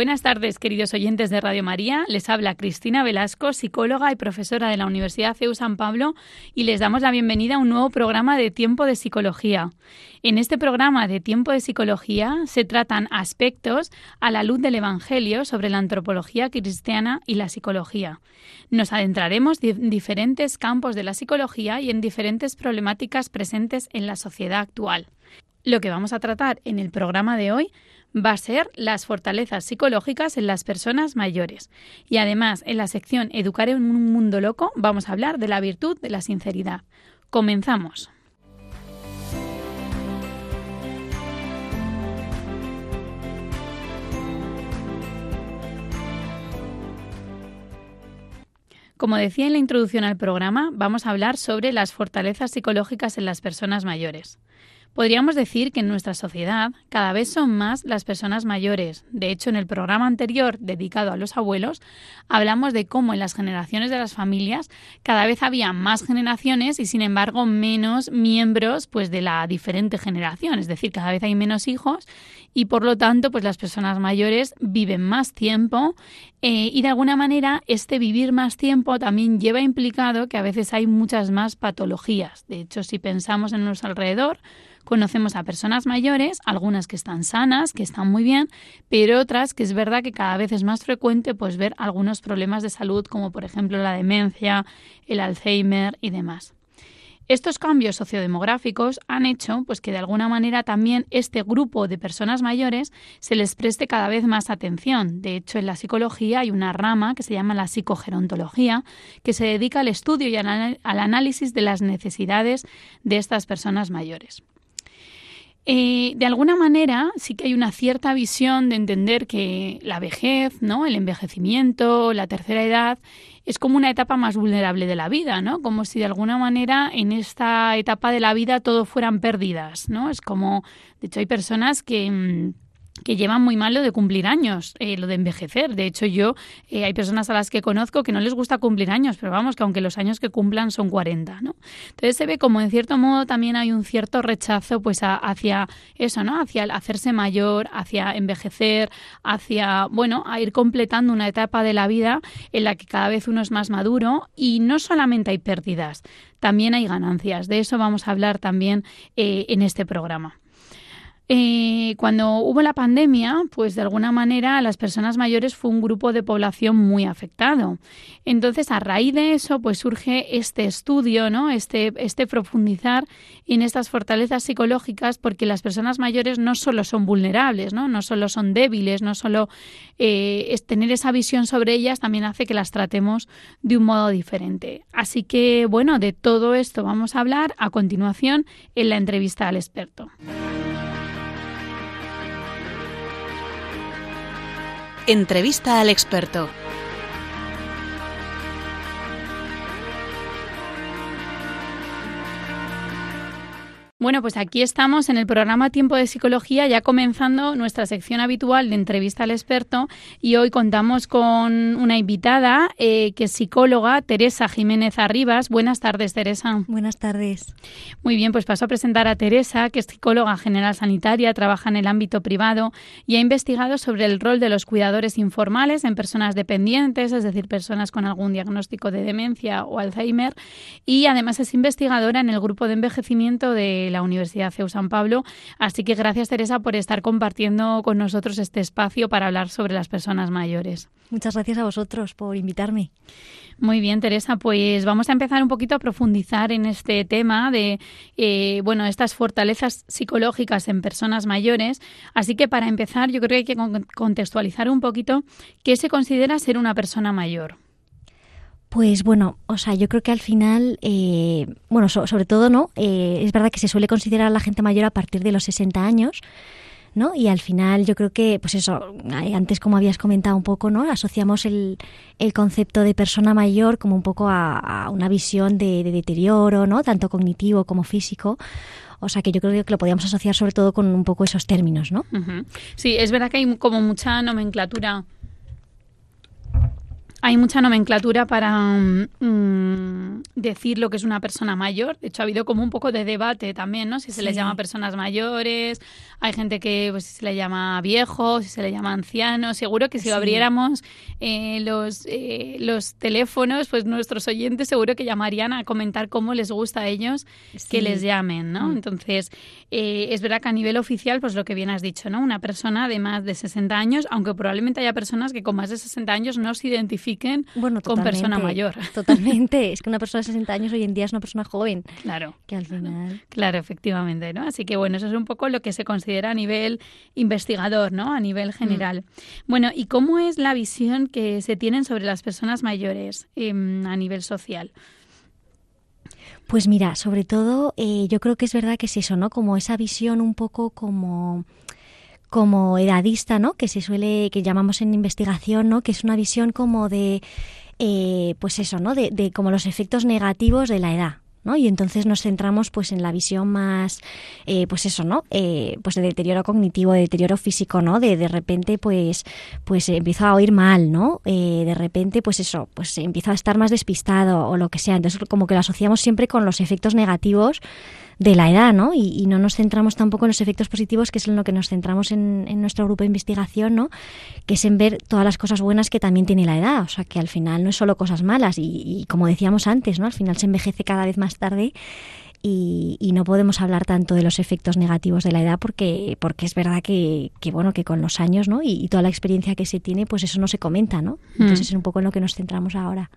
Buenas tardes, queridos oyentes de Radio María. Les habla Cristina Velasco, psicóloga y profesora de la Universidad CEU San Pablo, y les damos la bienvenida a un nuevo programa de Tiempo de Psicología. En este programa de Tiempo de Psicología se tratan aspectos a la luz del Evangelio sobre la antropología cristiana y la psicología. Nos adentraremos en diferentes campos de la psicología y en diferentes problemáticas presentes en la sociedad actual. Lo que vamos a tratar en el programa de hoy va a ser las fortalezas psicológicas en las personas mayores. Y además, en la sección Educar en un mundo loco, vamos a hablar de la virtud de la sinceridad. Comenzamos. Como decía en la introducción al programa, vamos a hablar sobre las fortalezas psicológicas en las personas mayores. Podríamos decir que en nuestra sociedad cada vez son más las personas mayores. De hecho, en el programa anterior dedicado a los abuelos, hablamos de cómo en las generaciones de las familias cada vez había más generaciones y sin embargo menos miembros pues de la diferente generación, es decir, cada vez hay menos hijos y por lo tanto pues las personas mayores viven más tiempo eh, y de alguna manera este vivir más tiempo también lleva implicado que a veces hay muchas más patologías. De hecho, si pensamos en nuestro alrededor, Conocemos a personas mayores, algunas que están sanas, que están muy bien, pero otras que es verdad que cada vez es más frecuente pues ver algunos problemas de salud como por ejemplo la demencia, el Alzheimer y demás. Estos cambios sociodemográficos han hecho pues, que de alguna manera también este grupo de personas mayores se les preste cada vez más atención. De hecho, en la psicología hay una rama que se llama la psicogerontología, que se dedica al estudio y al análisis de las necesidades de estas personas mayores. Eh, de alguna manera sí que hay una cierta visión de entender que la vejez, ¿no? el envejecimiento, la tercera edad, es como una etapa más vulnerable de la vida, ¿no? Como si de alguna manera en esta etapa de la vida todo fueran pérdidas, ¿no? Es como, de hecho, hay personas que mm, que llevan muy mal lo de cumplir años, eh, lo de envejecer. De hecho, yo eh, hay personas a las que conozco que no les gusta cumplir años, pero vamos, que aunque los años que cumplan son 40, ¿no? Entonces se ve como en cierto modo también hay un cierto rechazo pues hacia eso, ¿no? Hacia el hacerse mayor, hacia envejecer, hacia, bueno, a ir completando una etapa de la vida en la que cada vez uno es más maduro y no solamente hay pérdidas, también hay ganancias. De eso vamos a hablar también eh, en este programa. Eh, cuando hubo la pandemia, pues de alguna manera las personas mayores fue un grupo de población muy afectado. Entonces, a raíz de eso, pues surge este estudio, ¿no? Este, este profundizar en estas fortalezas psicológicas, porque las personas mayores no solo son vulnerables, ¿no? No solo son débiles, no solo eh, es tener esa visión sobre ellas también hace que las tratemos de un modo diferente. Así que, bueno, de todo esto vamos a hablar a continuación en la entrevista al experto. Entrevista al experto. Bueno, pues aquí estamos en el programa Tiempo de Psicología, ya comenzando nuestra sección habitual de entrevista al experto y hoy contamos con una invitada eh, que es psicóloga, Teresa Jiménez Arribas. Buenas tardes, Teresa. Buenas tardes. Muy bien, pues paso a presentar a Teresa, que es psicóloga general sanitaria, trabaja en el ámbito privado y ha investigado sobre el rol de los cuidadores informales en personas dependientes, es decir, personas con algún diagnóstico de demencia o Alzheimer, y además es investigadora en el grupo de envejecimiento de la Universidad CEU San Pablo. Así que gracias, Teresa, por estar compartiendo con nosotros este espacio para hablar sobre las personas mayores. Muchas gracias a vosotros por invitarme. Muy bien, Teresa, pues vamos a empezar un poquito a profundizar en este tema de, eh, bueno, estas fortalezas psicológicas en personas mayores. Así que para empezar, yo creo que hay que contextualizar un poquito qué se considera ser una persona mayor. Pues bueno, o sea, yo creo que al final, eh, bueno, sobre todo, ¿no? Eh, es verdad que se suele considerar a la gente mayor a partir de los 60 años, ¿no? Y al final yo creo que, pues eso, antes como habías comentado un poco, ¿no? Asociamos el, concepto de persona mayor como un poco a, una visión de, deterioro, ¿no? Tanto cognitivo como físico. O sea que yo creo que lo podríamos asociar sobre todo con un poco esos términos, ¿no? Sí, es verdad que hay como mucha nomenclatura hay mucha nomenclatura para mm, decir lo que es una persona mayor. De hecho, ha habido como un poco de debate también, ¿no? Si se les llama personas mayores, hay gente que pues, se le llama viejo, si se le llama anciano. Seguro que si abriéramos eh, los, eh, los teléfonos, pues nuestros oyentes seguro que llamarían a comentar cómo les gusta a ellos que les llamen, ¿no? Mm. Entonces, eh, es verdad que a nivel oficial, pues lo que bien has dicho, ¿no? Una persona de más de 60 años, aunque probablemente haya personas que con más de 60 años no se identifican bueno, con persona mayor. Totalmente. Es que una persona de 60 años hoy en día es una persona joven. Claro. Que al final. Claro, efectivamente, ¿no? Así que bueno, eso es un poco lo que se considera a nivel investigador, ¿no? A nivel general. Mm. Bueno, ¿y cómo es la visión que se tienen sobre las personas mayores em, a nivel social? Pues mira, sobre todo eh, yo creo que es verdad que es eso, ¿no? Como esa visión un poco como como edadista, ¿no? Que se suele, que llamamos en investigación, ¿no? Que es una visión como de, eh, pues eso, ¿no? De, de como los efectos negativos de la edad, ¿no? Y entonces nos centramos pues en la visión más, eh, pues eso, ¿no? Eh, pues de deterioro cognitivo, de deterioro físico, ¿no? De de repente pues, pues empiezo a oír mal, ¿no? Eh, de repente pues eso, pues empiezo a estar más despistado o lo que sea. Entonces como que lo asociamos siempre con los efectos negativos de la edad, ¿no? Y, no nos centramos tampoco en los efectos positivos, que es en lo que nos centramos en, en, nuestro grupo de investigación, ¿no? Que es en ver todas las cosas buenas que también tiene la edad. O sea, que al final no es solo cosas malas. Y, y como decíamos antes, ¿no? Al final se envejece cada vez más tarde y, y, no podemos hablar tanto de los efectos negativos de la edad porque, porque es verdad que, que bueno que con los años ¿no? y, toda la experiencia que se tiene pues eso no se comenta ¿no? entonces mm. es un poco en lo que nos centramos ahora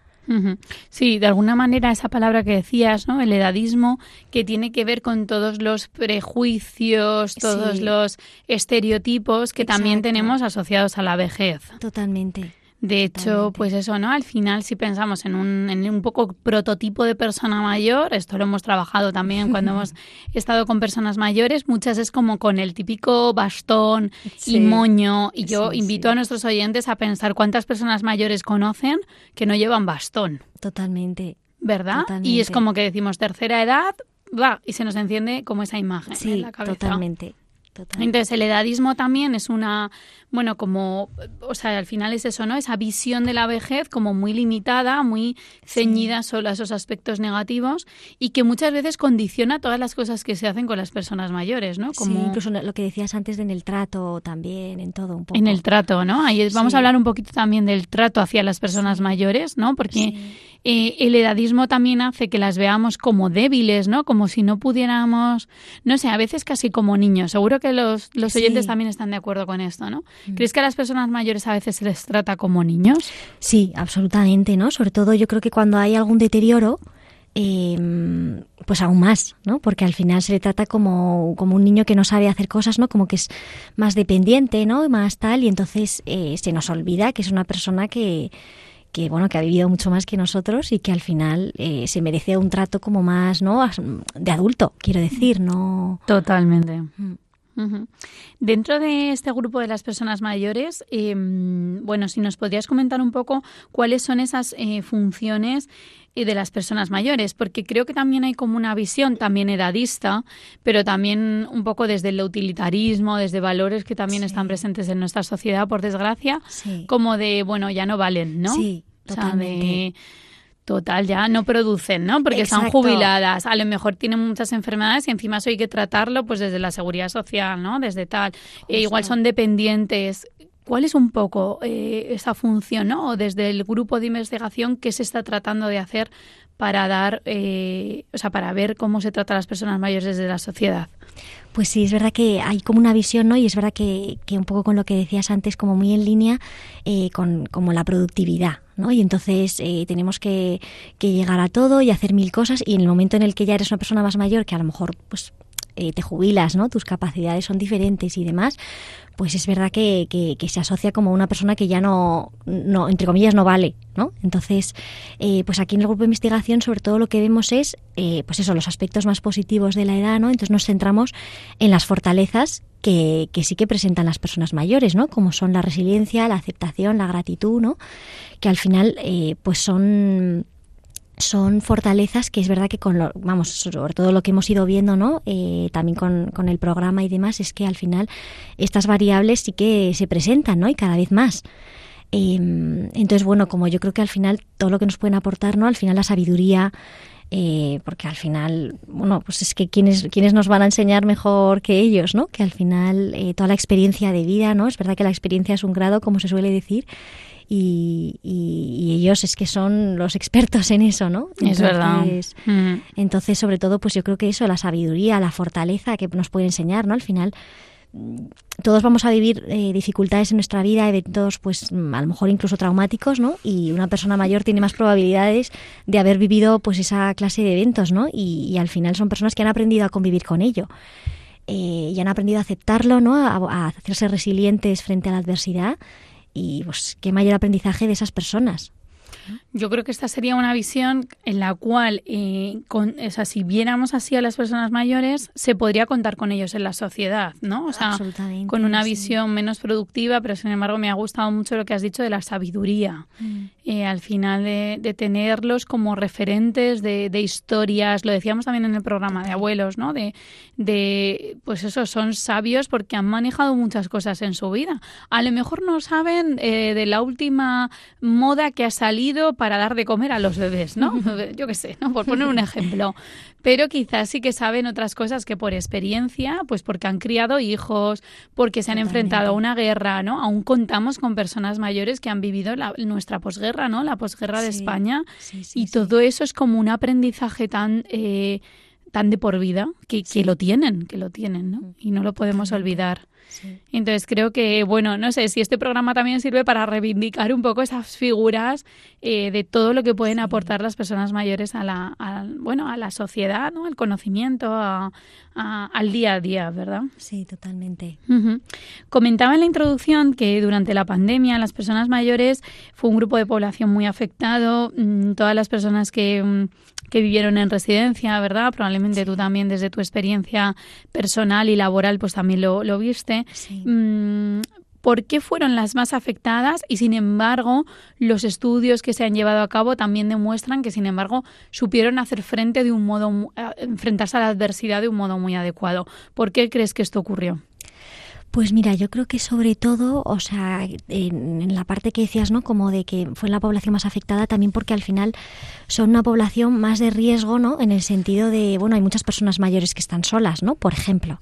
Sí, de alguna manera esa palabra que decías, ¿no? El edadismo, que tiene que ver con todos los prejuicios, todos los estereotipos que también tenemos asociados a la vejez. Totalmente. De hecho, pues eso, ¿no? Al final, si pensamos en un, en un poco prototipo de persona mayor, esto lo hemos trabajado también cuando hemos estado con personas mayores, muchas es como con el típico bastón y moño. Y yo invito a nuestros oyentes a pensar cuántas personas mayores conocen que no llevan bastón. Totalmente. ¿Verdad? Y es como que decimos tercera edad, va, y se nos enciende como esa imagen en la cabeza. Totalmente. Entonces el edadismo también es una, bueno, como, o sea, al final es eso, ¿no? Esa visión de la vejez como muy limitada, muy ceñida solo a esos aspectos negativos y que muchas veces condiciona todas las cosas que se hacen con las personas mayores, ¿no? Como... Sí, incluso lo que decías antes de en el trato también, en todo un poco. En el trato, ¿no? Ahí vamos a hablar un poquito también del trato hacia las personas mayores, ¿no? Porque eh, el edadismo también hace que las veamos como débiles, ¿no? Como si no pudiéramos, no sé, a veces casi como niños. Seguro que los, los oyentes también están de acuerdo con esto, ¿no? Mm. ¿Crees que a las personas mayores a veces se les trata como niños? Sí, absolutamente, ¿no? Sobre todo yo creo que cuando hay algún deterioro, eh, pues aún más, ¿no? Porque al final se le trata como, como un niño que no sabe hacer cosas, ¿no? Como que es más dependiente, ¿no? Más tal, y entonces eh, se nos olvida que es una persona que, que bueno que ha vivido mucho más que nosotros y que al final eh, se merece un trato como más no de adulto quiero decir no totalmente mm. Dentro de este grupo de las personas mayores, em, bueno, si nos podrías comentar un poco cuáles son esas eh, funciones eh, de las personas mayores, porque creo que también hay como una visión también edadista, pero también un poco desde el utilitarismo, desde valores que también están presentes en nuestra sociedad, por desgracia, como de, bueno, ya no valen, ¿no? Sí, totalmente. Total, ya no producen, ¿no? Porque están jubiladas, a lo mejor tienen muchas enfermedades y encima eso hay que tratarlo pues desde la seguridad social, ¿no? Desde tal. E igual son dependientes. ¿Cuál es un poco eh, esa función, ¿no? O desde el grupo de investigación, ¿qué se está tratando de hacer para dar, eh, o sea, para ver cómo se trata a las personas mayores desde la sociedad? Pues sí, es verdad que hay como una visión, ¿no? Y es verdad que, que un poco con lo que decías antes, como muy en línea eh, con como la productividad, ¿no? Y entonces eh, tenemos que, que, llegar a todo y hacer mil cosas y en el momento en el que ya eres una persona más mayor, que a lo mejor pues eh, te jubilas, ¿no? Tus capacidades son diferentes y demás, pues es verdad que, que, se asocia como una persona que ya no, no entre comillas, no vale, ¿no? Entonces, eh, pues aquí en el grupo de investigación sobre todo lo que vemos es, eh, pues eso, los aspectos más positivos de la edad, ¿no? Entonces nos centramos en las fortalezas que, que, sí que presentan las personas mayores, ¿no? Como son la resiliencia, la aceptación, la gratitud, ¿no? Que al final, pues son son fortalezas que es verdad que con lo, vamos sobre todo lo que hemos ido viendo no eh, también con, con, el programa y demás es que al final estas variables sí que se presentan no y cada vez más em, entonces bueno como yo creo que al final todo lo que nos pueden aportar no al final la sabiduría eh, porque al final, bueno, pues es que quienes, quienes nos van a enseñar mejor que ellos, ¿no? Que al final eh, toda la experiencia de vida, ¿no? Es verdad que la experiencia es un grado, como se suele decir, y, ellos es que son los expertos en eso, ¿no? es verdad. Mm. Entonces, sobre todo, pues yo creo que eso, la sabiduría, la fortaleza que nos puede enseñar, ¿no? Al final, todos vamos a vivir eh, dificultades en nuestra vida, eventos, pues a lo mejor incluso traumáticos, ¿no? Y una persona mayor tiene más probabilidades de haber vivido, pues esa clase de eventos, ¿no? Y, al final son personas que han aprendido a convivir con ello. Eh, y han aprendido a aceptarlo, ¿no? a hacerse resilientes frente a la adversidad y pues qué mayor aprendizaje de esas personas. Yo creo que esta sería una visión en la cual, eh, con, o si viéramos así a las personas mayores, se podría contar con ellos en la sociedad, ¿no? O sea, con una visión menos productiva, pero sin embargo me ha gustado mucho lo que has dicho de la sabiduría. Mm. Eh, al final de, tenerlos como referentes de, historias, lo decíamos también en el programa de abuelos, ¿no? De, de, pues eso, son sabios porque han manejado muchas cosas en su vida. A lo mejor no saben eh, de la última moda que ha salido para dar de comer a los bebés, ¿no? Yo qué sé, ¿no? Por poner un ejemplo. Pero quizás sí que saben otras cosas que por experiencia, pues porque han criado hijos, porque se han enfrentado a una guerra, ¿no? Aún contamos con personas mayores que han vivido la, nuestra posguerra, ¿no? La posguerra de España. y todo eso es como un aprendizaje tan... Eh, tan de por vida que, que, lo tienen, que lo tienen, ¿no? Mm. Y no lo podemos olvidar. Entonces creo que, bueno, no sé si este programa también sirve para reivindicar un poco esas figuras eh, de todo lo que pueden aportar las personas mayores a la, bueno, a la sociedad, ¿no? Al conocimiento, al día a día, ¿verdad? Sí, totalmente. Comentaba en la introducción que durante la pandemia las personas mayores fue un grupo de población muy afectado. Mm, todas las personas que mm, que vivieron en residencia, ¿verdad? Probablemente tú también desde tu experiencia personal y laboral pues también lo, lo viste. Mm, ¿Por qué fueron las más afectadas? Y sin embargo, los estudios que se han llevado a cabo también demuestran que, sin embargo, supieron hacer frente de un modo, enfrentarse a la adversidad de un modo muy adecuado. ¿Por qué crees que esto ocurrió? Pues mira, yo creo que sobre todo, o sea, en, la parte que decías, ¿no? Como de que fue la población más afectada, también porque al final son una población más de riesgo, ¿no? En el sentido de, bueno, hay muchas personas mayores que están solas, ¿no? Por ejemplo.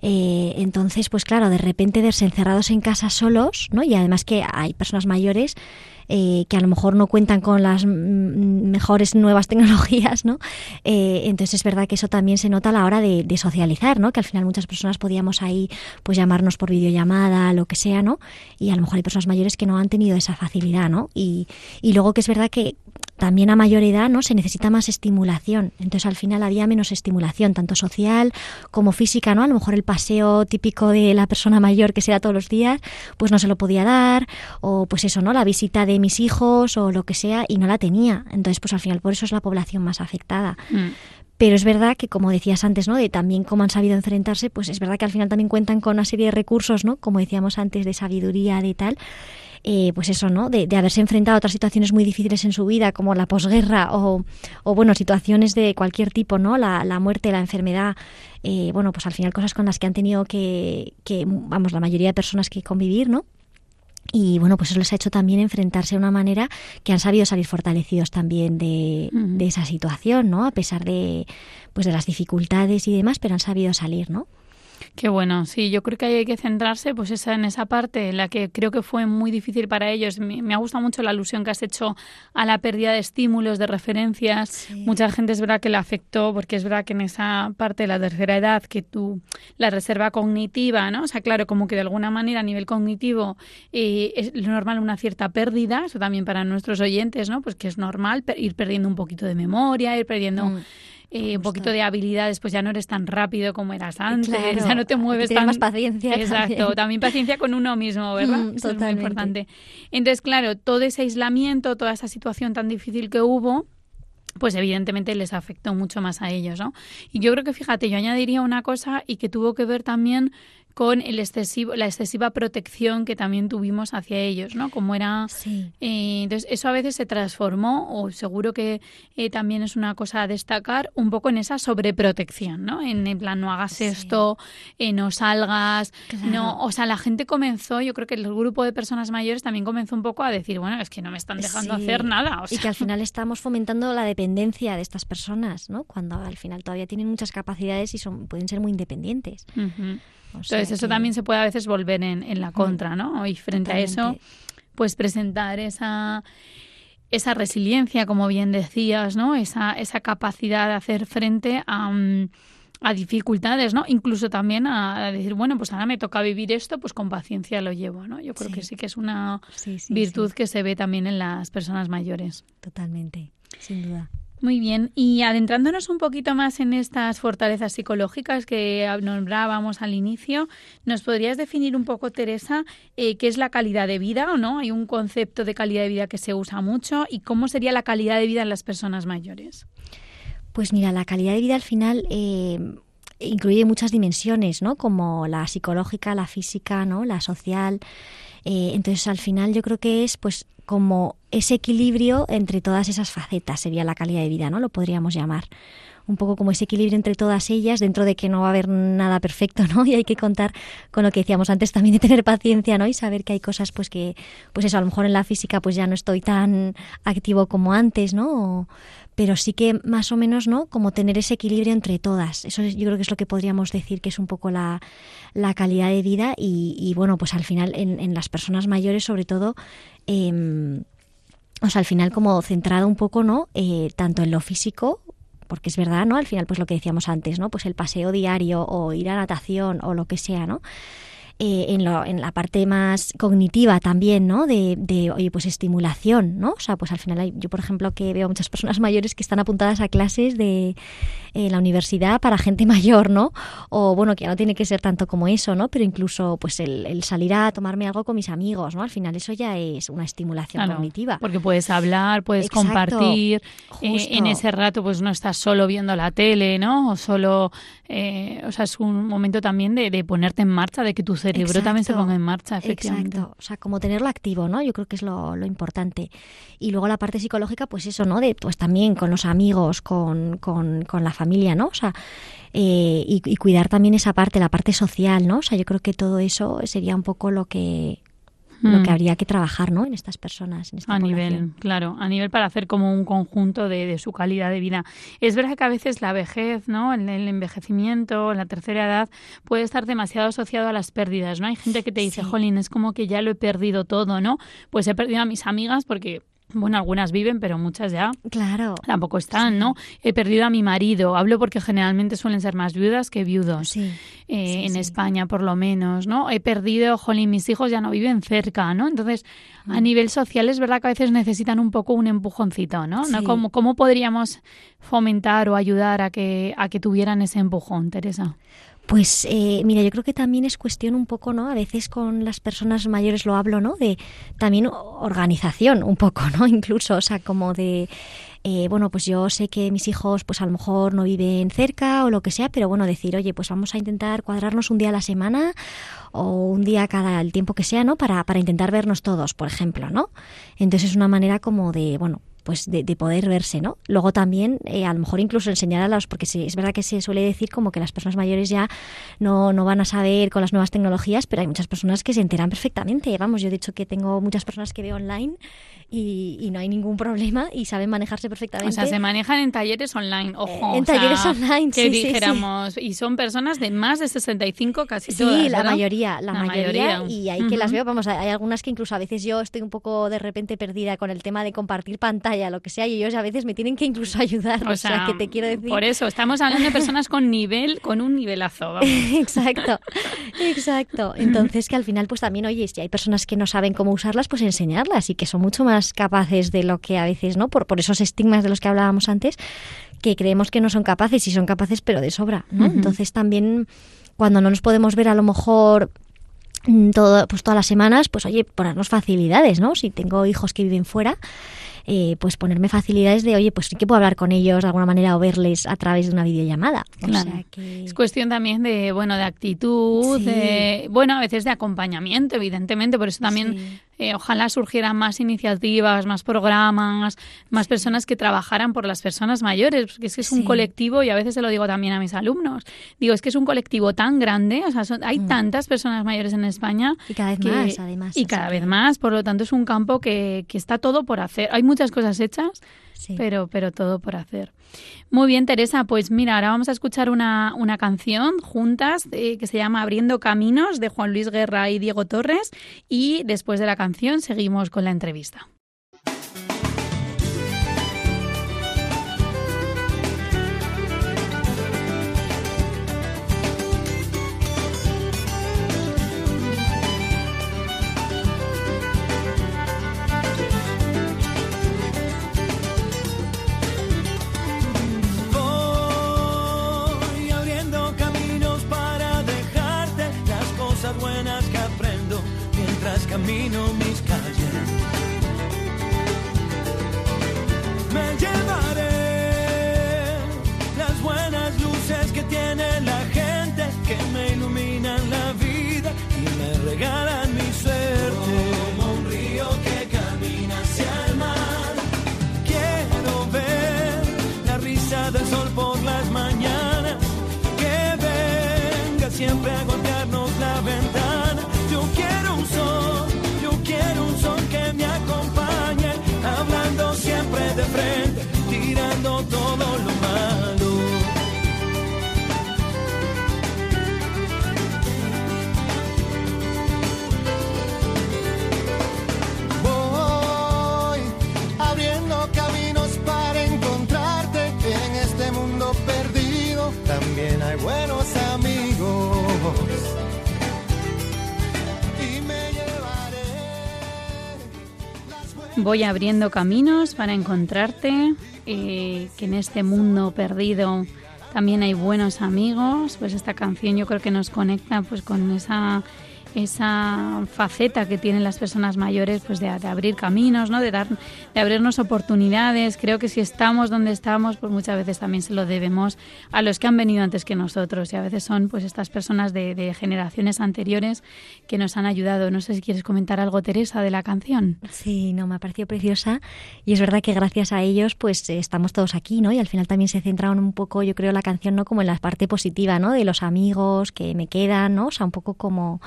Eh, entonces, pues claro, de repente verse encerrados en casa solos, ¿no? Y además que hay personas mayores eh, que a lo mejor no cuentan con las mejores nuevas tecnologías, ¿no? Eh, entonces es verdad que eso también se nota a la hora de, socializar, ¿no? Que al final muchas personas podíamos ahí pues llamarnos por videollamada, lo que sea, ¿no? Y a lo mejor hay personas mayores que no han tenido esa facilidad, ¿no? Y, y luego que es verdad que también a mayor edad no se necesita más estimulación entonces al final había menos estimulación tanto social como física no a lo mejor el paseo típico de la persona mayor que se da todos los días pues no se lo podía dar o pues eso no la visita de mis hijos o lo que sea y no la tenía entonces pues al final por eso es la población más afectada mm. Pero es verdad que, como decías antes, ¿no? De también cómo han sabido enfrentarse, pues es verdad que al final también cuentan con una serie de recursos, ¿no? Como decíamos antes, de sabiduría, de tal, eh, pues eso, ¿no? De, haberse enfrentado a otras situaciones muy difíciles en su vida, como la posguerra o, o bueno, situaciones de cualquier tipo, ¿no? La, la muerte, la enfermedad, eh, bueno, pues al final cosas con las que han tenido que, que, vamos, la mayoría de personas que convivir, ¿no? Y bueno, pues eso les ha hecho también enfrentarse de una manera que han sabido salir fortalecidos también de, de esa situación, ¿no? A pesar de, pues de las dificultades y demás, pero han sabido salir, ¿no? Qué bueno, sí, yo creo que hay que centrarse pues esa, en esa parte en la que creo que fue muy difícil para ellos. Me, ha gustado mucho la alusión que has hecho a la pérdida de estímulos, de referencias. Mucha gente es verdad que le afectó porque es verdad que en esa parte de la tercera edad que tú, la reserva cognitiva, ¿no? O sea, claro, como que de alguna manera a nivel cognitivo eh, es normal una cierta pérdida, eso también para nuestros oyentes, ¿no? Pues que es normal ir perdiendo un poquito de memoria, ir perdiendo... Mm eh, un poquito de habilidades, pues ya no eres tan rápido como eras antes, ya no te mueves tan... más paciencia. Exacto, también. paciencia con uno mismo, ¿verdad? Mm, Eso es muy importante. Entonces, claro, todo ese aislamiento, toda esa situación tan difícil que hubo, pues evidentemente les afectó mucho más a ellos, ¿no? Y yo creo que, fíjate, yo añadiría una cosa y que tuvo que ver también con el excesivo, la excesiva protección que también tuvimos hacia ellos, ¿no? Como era... Eh, entonces, eso a veces se transformó, o seguro que eh, también es una cosa a destacar, un poco en esa sobreprotección, ¿no? En, en plan, no hagas esto, eh, no salgas, no... O sea, la gente comenzó, yo creo que el grupo de personas mayores también comenzó un poco a decir, bueno, es que no me están dejando hacer nada. Y que al final estamos fomentando la dependencia de estas personas, ¿no? Cuando al final todavía tienen muchas capacidades y son pueden ser muy independientes. Entonces, eso también se puede a veces volver en, la contra, ¿no? Y frente a eso, pues presentar esa esa resiliencia, como bien decías, ¿no? Esa, esa capacidad de hacer frente a, mm, a dificultades, ¿no? Incluso también a, decir, bueno, pues ahora me toca vivir esto, pues con paciencia lo llevo, ¿no? Yo creo que sí que es una virtud que se ve también en las personas mayores. Totalmente, sin duda. Muy bien, y adentrándonos un poquito más en estas fortalezas psicológicas que nombrábamos al inicio, ¿nos podrías definir un poco, Teresa, eh, qué es la calidad de vida o no? Hay un concepto de calidad de vida que se usa mucho y cómo sería la calidad de vida en las personas mayores. Pues mira, la calidad de vida al final eh, incluye muchas dimensiones, ¿no? Como la psicológica, la física, ¿no? La social. Eh, entonces, al final yo creo que es pues como ese equilibrio entre todas esas facetas sería la calidad de vida, ¿no? Lo podríamos llamar. Un poco como ese equilibrio entre todas ellas, dentro de que no va a haber nada perfecto, ¿no? Y hay que contar con lo que decíamos antes también de tener paciencia, ¿no? Y saber que hay cosas, pues que, pues eso, a lo mejor en la física pues ya no estoy tan activo como antes, ¿no? pero sí que más o menos, ¿no? Como tener ese equilibrio entre todas. Eso yo creo que es lo que podríamos decir que es un poco la, la calidad de vida y, bueno, pues al final en, en las personas mayores sobre todo eh, o sea, al final como centrado un poco, ¿no? Eh, tanto en lo físico, porque es verdad, ¿no? Al final, pues lo que decíamos antes, ¿no? Pues el paseo diario o ir a natación o lo que sea, ¿no? Eh, en, lo, en, la parte más cognitiva también, ¿no? De, de, oye, pues estimulación, ¿no? O sea, pues al final hay, yo, por ejemplo, que veo muchas personas mayores que están apuntadas a clases de eh, la universidad para gente mayor, ¿no? O bueno, que ya no tiene que ser tanto como eso, ¿no? Pero incluso, pues el, salir a tomarme algo con mis amigos, ¿no? Al final eso ya es una estimulación cognitiva. Porque puedes hablar, puedes compartir, eh, en ese rato pues no estás solo viendo la tele, ¿no? O solo, o sea, es un momento también de, de ponerte en marcha, de que tu cerebro también se ponga en marcha, efectivamente. Exacto, o sea, como tenerlo activo, ¿no? Yo creo que es lo, lo, importante. Y luego la parte psicológica, pues eso, ¿no? De, pues también con los amigos, con, con, con la familia, ¿no? O sea, eh, y, y, cuidar también esa parte, la parte social, ¿no? O sea, yo creo que todo eso sería un poco lo que lo que mm. habría que trabajar ¿no? en estas personas. En esta a nivel, claro, a nivel para hacer como un conjunto de, su calidad de vida. Es verdad que a veces la vejez, ¿no? el, envejecimiento, la tercera edad, puede estar demasiado asociado a las pérdidas. ¿no? Hay gente que te dice, jolín, es como que ya lo he perdido todo, ¿no? Pues he perdido a mis amigas porque bueno, algunas viven, pero muchas ya claro. tampoco están, ¿no? He perdido a mi marido. Hablo porque generalmente suelen ser más viudas que viudos. Eh, en España, por lo menos, ¿no? He perdido, jolín, mis hijos ya no viven cerca, ¿no? Entonces, a mm. nivel social es verdad que a veces necesitan un poco un empujoncito, ¿no? ¿No? ¿Cómo, ¿Cómo podríamos fomentar o ayudar a que, a que tuvieran ese empujón, Teresa? Pues eh, mira, yo creo que también es cuestión un poco, ¿no? A veces con las personas mayores lo hablo, ¿no? De también organización un poco, ¿no? Incluso, o sea, como de, eh, bueno, pues yo sé que mis hijos pues a lo mejor no viven cerca o lo que sea, pero bueno, decir, oye, pues vamos a intentar cuadrarnos un día a la semana o un día cada el tiempo que sea, ¿no? Para, para intentar vernos todos, por ejemplo, ¿no? Entonces es una manera como de, bueno, pues de, de, poder verse, ¿no? Luego también, eh, a lo mejor incluso enseñar a los, porque sí, es verdad que se suele decir como que las personas mayores ya no, no van a saber con las nuevas tecnologías, pero hay muchas personas que se enteran perfectamente. Vamos, yo he dicho que tengo muchas personas que veo online y, no hay ningún problema y saben manejarse perfectamente. O sea, se manejan en talleres online, ojo. en talleres online, que dijéramos, y son personas de más de 65 casi sí, todas, la mayoría, la, mayoría, y hay que las veo, vamos, hay algunas que incluso a veces yo estoy un poco de repente perdida con el tema de compartir pantalla, lo que sea, y ellos a veces me tienen que incluso ayudar, o, sea, que te quiero decir. Por eso, estamos hablando de personas con nivel, con un nivelazo, vamos. exacto, exacto. Entonces que al final pues también, oye, si hay personas que no saben cómo usarlas, pues enseñarlas y que son mucho más más capaces de lo que a veces, ¿no? Por, por esos estigmas de los que hablábamos antes, que creemos que no son capaces y son capaces pero de sobra, ¿no? Entonces también cuando no nos podemos ver a lo mejor mm, todo, pues todas las semanas, pues oye, ponernos facilidades, ¿no? Si tengo hijos que viven fuera, eh, pues ponerme facilidades de, oye, pues sí que puedo hablar con ellos de alguna manera o verles a través de una videollamada. Es cuestión también de, bueno, de actitud, de, bueno, a veces de acompañamiento, evidentemente, por eso también eh, ojalá surgieran más iniciativas, más programas, más personas que trabajaran por las personas mayores, porque es que es un colectivo, y a veces se lo digo también a mis alumnos, digo, es que es un colectivo tan grande, o sea, hay mm. tantas personas mayores en España. Y cada vez más, además. Y cada vez más, por lo tanto es un campo que, que está todo por hacer. Hay muchas cosas hechas, pero, pero todo por hacer. Muy bien, Teresa, pues mira, ahora vamos a escuchar una, una canción juntas eh, que se llama Abriendo Caminos de Juan Luis Guerra y Diego Torres y después de la canción seguimos con la entrevista. Camino mis calles. Me llevaré las buenas luces que tiene la gente que me iluminan la vida y me regalan mi suerte. Como un río que camina hacia el mar. Quiero ver la risa del sol por las mañanas. Que venga siempre a golpearnos Voy abriendo caminos para encontrarte, eh, que en este mundo perdido también hay buenos amigos. Pues esta canción yo creo que nos conecta pues con esa esa faceta que tienen las personas mayores pues de, abrir caminos, ¿no? de, dar, de abrirnos oportunidades. Creo que si estamos donde estamos, pues muchas veces también se lo debemos a los que han venido antes que nosotros y a veces son pues estas personas de, de generaciones anteriores que nos han ayudado. No sé si quieres comentar algo, Teresa, de la canción. Sí, no, me ha parecido preciosa y es verdad que gracias a ellos pues estamos todos aquí, ¿no? Y al final también se centraron un poco, yo creo, la canción, ¿no? Como en la parte positiva, ¿no? De los amigos que me quedan, ¿no? O sea, un poco como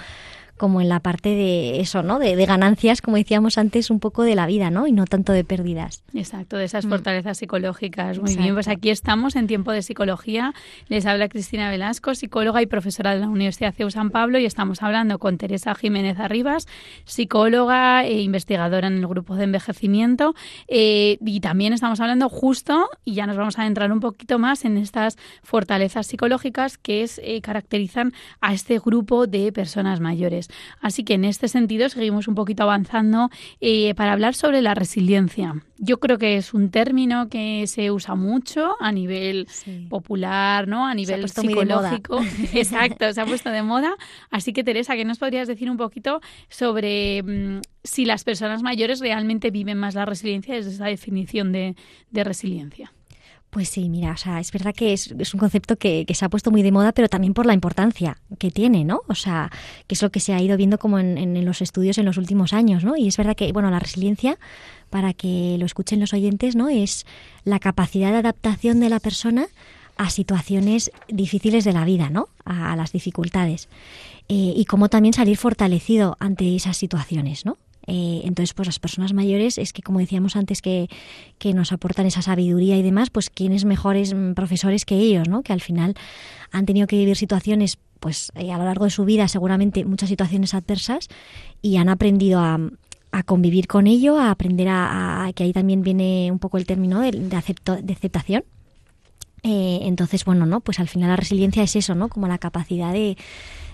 como en la parte de eso, ¿no? De, ganancias, como decíamos antes, un poco de la vida, ¿no? Y no tanto de pérdidas. Exacto, de esas mm. fortalezas psicológicas. Muy bien, pues aquí estamos en tiempo de psicología. Les habla Cristina Velasco, psicóloga y profesora de la Universidad CEU San Pablo y estamos hablando con Teresa Jiménez Arribas, psicóloga e investigadora en el grupo de envejecimiento. Eh, y también estamos hablando justo, y ya nos vamos a adentrar un poquito más en estas fortalezas psicológicas que es, eh, caracterizan a este grupo de personas mayores. Así que en este sentido seguimos un poquito avanzando eh, para hablar sobre la resiliencia. Yo creo que es un término que se usa mucho a nivel popular, ¿no? A nivel psicológico. Exacto, se ha puesto de moda. Así que Teresa, ¿qué nos podrías decir un poquito sobre mm, si las personas mayores realmente viven más la resiliencia desde esa definición de resiliencia? Pues sí, mira, o sea, es verdad que es, un concepto que, se ha puesto muy de moda, pero también por la importancia que tiene, ¿no? O sea, que es lo que se ha ido viendo como en, los estudios en los últimos años, ¿no? Y es verdad que, bueno, la resiliencia, para que lo escuchen los oyentes, ¿no? Es la capacidad de adaptación de la persona a situaciones difíciles de la vida, ¿no? A, las dificultades. Eh, y cómo también salir fortalecido ante esas situaciones, ¿no? Eh, entonces, pues las personas mayores es que, como decíamos antes, que, que nos aportan esa sabiduría y demás, pues quiénes mejores mm, profesores que ellos, ¿no? Que al final han tenido que vivir situaciones, pues eh, a lo largo de su vida, seguramente muchas situaciones adversas y han aprendido a, a convivir con ello, a aprender a, que ahí también viene un poco el término de, de, acepto, de aceptación Eh, entonces, bueno, ¿no? Pues al final la resiliencia es eso, ¿no? Como la capacidad de,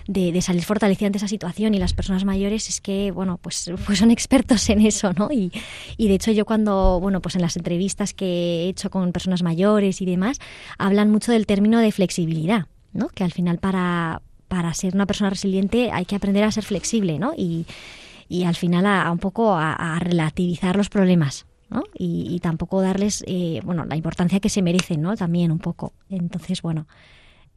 de, salir fortalecida ante esa situación y las personas mayores es que, bueno, pues, pues son expertos en eso, ¿no? Y, y de hecho yo cuando, bueno, pues en las entrevistas que he hecho con personas mayores y demás, hablan mucho del término de flexibilidad, ¿no? Que al final para, para ser una persona resiliente hay que aprender a ser flexible, ¿no? Y, y al final a, un poco a, relativizar los problemas, ¿no? Y, tampoco darles, eh, bueno, la importancia que se merecen, ¿no? También un poco. Entonces, bueno,